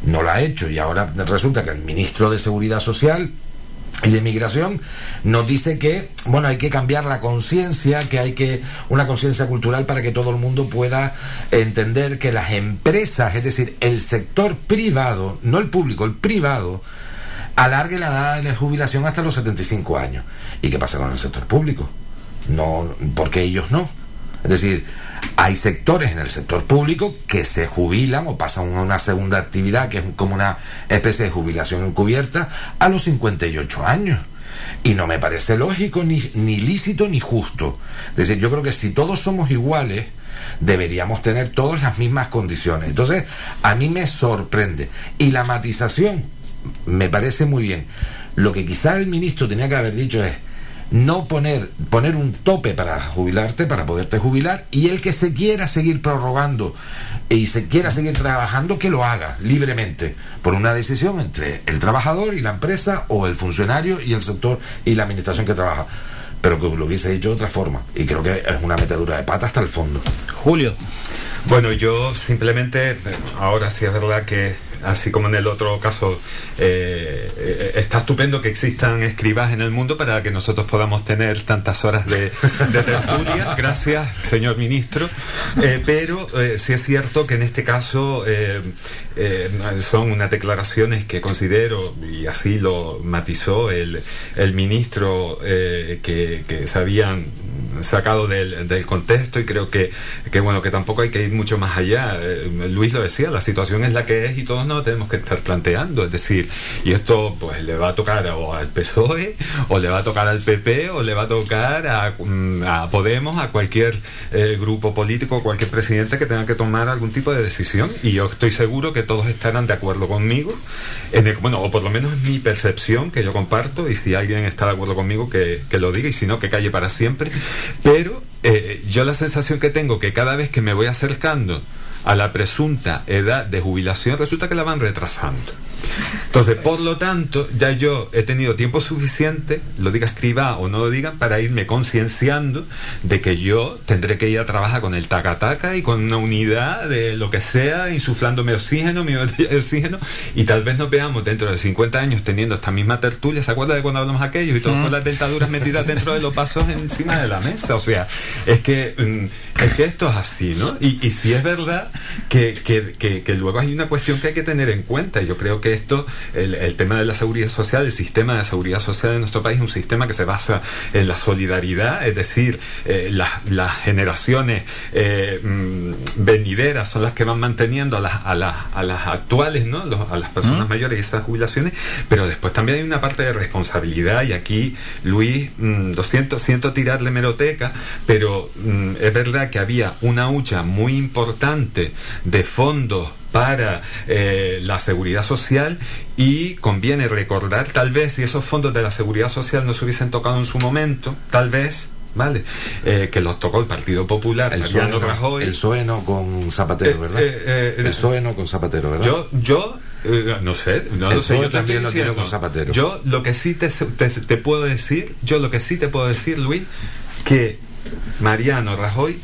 No lo ha hecho y ahora resulta que el ministro de Seguridad Social y de migración nos dice que bueno hay que cambiar la conciencia que hay que una conciencia cultural para que todo el mundo pueda entender que las empresas es decir el sector privado no el público el privado alargue la edad de jubilación hasta los 75 años. Y qué pasa con el sector público no porque ellos no es decir hay sectores en el sector público que se jubilan o pasan a una segunda actividad que es como una especie de jubilación encubierta a los 58 años. Y no me parece lógico, ni, ni lícito, ni justo. Es decir, yo creo que si todos somos iguales, deberíamos tener todas las mismas condiciones. Entonces, a mí me sorprende. Y la matización me parece muy bien. Lo que quizá el ministro tenía que haber dicho es, no poner, poner un tope para jubilarte, para poderte jubilar, y el que se quiera seguir prorrogando y se quiera seguir trabajando, que lo haga libremente, por una decisión entre el trabajador y la empresa, o el funcionario y el sector y la administración que trabaja. Pero que lo hubiese hecho de otra forma. Y creo que es una metedura de pata hasta el fondo. Julio. Bueno, yo simplemente, ahora sí es verdad que, así como en el otro caso, eh, eh, está estupendo que existan escribas en el mundo para que nosotros podamos tener tantas horas de, de tertulia. Gracias, señor ministro. Eh, pero eh, sí es cierto que en este caso son unas declaraciones que considero, y así lo matizó el, el ministro, que, habían sacado del, contexto y creo que, que bueno que tampoco hay que ir mucho más allá. Eh, Luis lo decía la situación es la que es y todos nos tenemos que estar planteando. Es decir y esto pues le va a tocar o al PSOE o le va a tocar al PP o le va a tocar a, mm, Podemos a cualquier eh, grupo político cualquier presidente que tenga que tomar algún tipo de decisión. Y yo estoy seguro que todos estarán de acuerdo conmigo en el- bueno o por lo menos es mi percepción que yo comparto y si alguien está de acuerdo conmigo que, que lo diga y si no que calle para siempre pero eh, yo la sensación que tengo que cada vez que me voy acercando a la presunta edad de jubilación resulta que la van retrasando Entonces, por lo tanto, ya yo he tenido tiempo suficiente, lo diga escriba o no lo digan, para irme concienciando de que yo tendré que ir a trabajar con el taca-taca y con una unidad de lo que sea, insuflándome oxígeno, mi botella de oxígeno, y tal vez nos veamos dentro de 50 años teniendo esta misma tertulia. ¿Se acuerda de cuando hablamos aquellos y todos con las dentaduras metidas dentro de los vasos encima de la mesa? O sea, es que, mm, es que esto es así, ¿no? Y, y sí es verdad que, que- que- que luego hay una cuestión que hay que tener en cuenta. y Yo creo que esto, el, el tema de la seguridad social, el sistema de seguridad social de nuestro país un sistema que se basa en la solidaridad, es decir, eh, las, las generaciones eh, mm, venideras son las que van manteniendo a las, a las, a las actuales, ¿no? Los- a las personas mayores y esas jubilaciones, pero después también hay una parte de responsabilidad y aquí, Luis, mm, lo siento, siento tirarle meroteca, pero mm, es verdad que había una hucha muy importante de fondos para eh, la seguridad social y conviene recordar, tal vez si esos fondos de la seguridad social no se hubiesen tocado en su momento, tal vez, ¿vale? Eh, que los tocó el Partido Popular, El Mariano PSOE, no, Rajoy. el PSOE no con Zapatero, Eh, ¿verdad? eh, eh, el PSOE no con Zapatero, ¿verdad? Yo, yo no sé, no El lo sé. Yo también lo diciendo, con Zapatero. Yo lo que sí te, te, te puedo decir, yo lo que sí te puedo decir, Luis, que Mariano Rajoy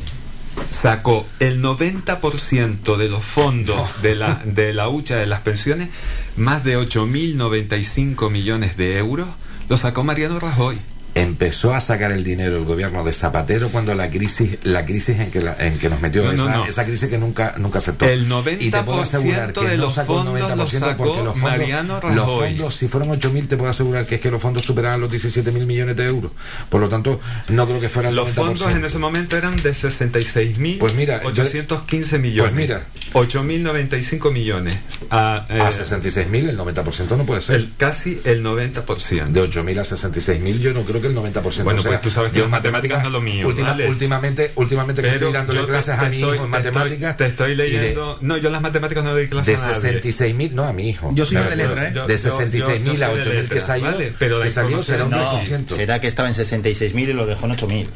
sacó el 90% de los fondos de la, de la hucha de las pensiones, más de 8.095 millones de euros, lo sacó Mariano Rajoy. Empezó a sacar el dinero el gobierno de Zapatero cuando la crisis, la crisis en que, la- en que nos metió, No, esa, no. esa crisis que nunca, nunca aceptó. El y te puedo asegurar 90% que de no los sacó el fondos 90% los sacó porque los fondos, los fondos, si fueron 8.000, te puedo asegurar que es que los fondos superaban los 17 mil millones de euros. Por lo tanto, no creo que fueran Los 90%. fondos en ese momento eran de 66.815 Pues mira, yo- millones. Pues mira. 8.095 millones. A, eh, A 66.000 el 90% no puede ser. el, casi el 90%. de 8.000 a 66.000 yo no creo que el 90%. Bueno, o sea, pues tú sabes que las matemáticas no es lo mío, última- ¿vale? últimamente, últimamente que estoy dándole yo te- clases te a mi estoy- hijo en te estoy- matemáticas. Te estoy y de- leyendo. No, yo las matemáticas no doy clases de a nadie. 66.000, no a mi hijo. Yo soy Claro, de letra, ¿eh? Yo- De yo- yo- 66.000 yo a soy de 8.000 que salió, ¿vale? Pero que salió será un información- 10%. será que estaba en 66.000 y lo dejó en 8.000.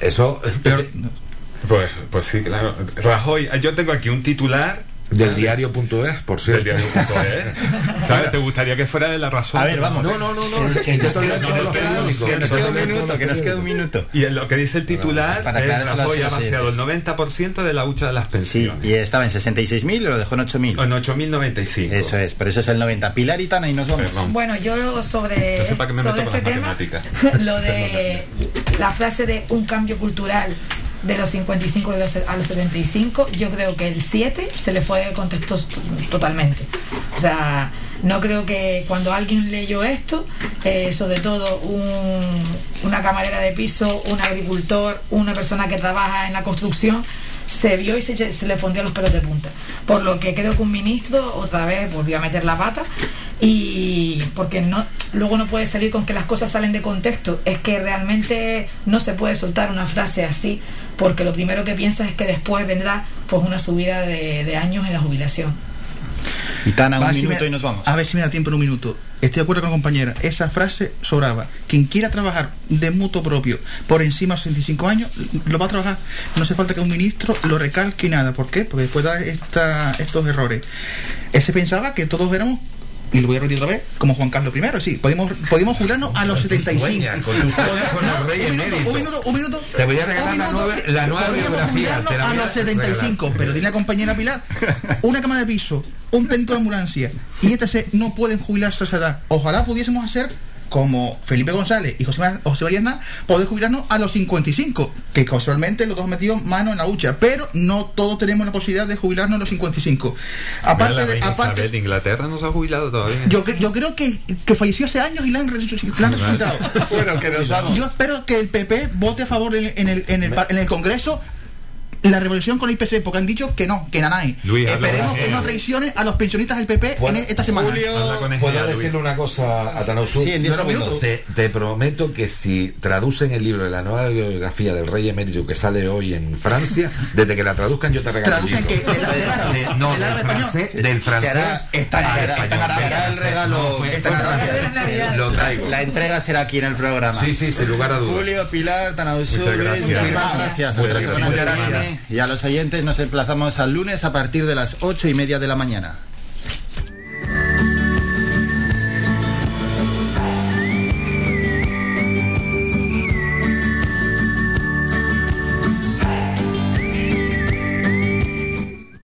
Eso, Pero- pues, pues sí, claro. Rajoy, yo tengo aquí un titular del diario.es, por del cierto. diario.es. ¿Sabes? ¿Te gustaría que fuera de la razón? A ver, vamos. No, no, no, no. Que nos queda- un minuto, que nos queda un minuto. Y en lo que dice el titular, Para es Rajoy ha vaciado el oyentes. 90% de la hucha de las Sí, pensiones. y estaba en 66.000 y lo dejó en 8.000. En 8.095. Eso es, pero eso es el 90. Pilar y Tana y nos vamos. Bueno, yo sobre, sobre este las tema, matemáticas. lo de la frase de un cambio cultural de los 55 a los, a los 75, yo creo que el 7 se le fue de contexto totalmente. O sea, no creo que cuando alguien leyó esto, eh, sobre todo un- una camarera de piso, un agricultor, una persona que trabaja en la construcción, se vio y se, le pondría los pelos de punta. Por lo que creo que un ministro otra vez volvió a meter la pata y porque no luego no puede salir con que las cosas salen de contexto. Es que realmente no se puede soltar una frase así porque lo primero que piensas es que después vendrá pues una subida de años en la jubilación. Y Tana, Va, un minuto me- y nos vamos. A ver si me da tiempo en un minuto. Estoy de acuerdo con la compañera. Esa frase sobraba. Quien quiera trabajar de mutuo propio por encima de 65 años, lo va a trabajar. No hace falta que un ministro lo recalque y nada. ¿Por qué? Porque después da esta- estos errores. Él se pensaba que todos éramos, y lo voy a repetir otra vez, como Juan Carlos I, sí. Podíamos jubilarnos a los 75. sueñas, con tus con el rey un minuto, un minuto, un minuto. Te voy a regalar Un la minuto. nueva- la nueva biografía, jubilarnos te la a los 75, regalar. pero dile a la compañera Pilar, una cámara de piso, un técnico de ambulancia y etc. no pueden jubilarse a esa edad. Ojalá pudiésemos hacer como Felipe González y José, Mar- José María Aznar, poder jubilarnos a los 55, que casualmente los dos han metido mano en la hucha, pero no todos tenemos la posibilidad de jubilarnos a los 55. Mira, Aparte la de, reina aparte, Isabel de Inglaterra no se ha jubilado todavía. yo, yo creo que, que falleció hace años y la han, resuc- la han resucitado. Bueno, que nos vamos. Yo espero que el PP vote a favor en, en el, en, el, par- en el Congreso la revolución con el IPC, porque han dicho que no, que nanay. Luis, Esperemos que no traicione a los pensionistas del PP Bueno, en esta semana. Con ¿Puedo decirle una cosa a Tanausú? Sí, en diez No, no, segundos. minutos. Te, te prometo que si traducen el libro de la nueva biografía del rey emérito que sale hoy en Francia, desde que la traduzcan yo te regalo el Traducen libro. que del, del árabe, De- no, del árabe francés, del francés está- el regalo-. Lo traigo. La entrega será aquí en el programa. Sí, sí, sin lugar a dudas. Julio, Pilar, Tanausú, Muchas gracias. Muchas gracias. Y a los oyentes nos emplazamos al lunes a partir de las ocho y media de la mañana.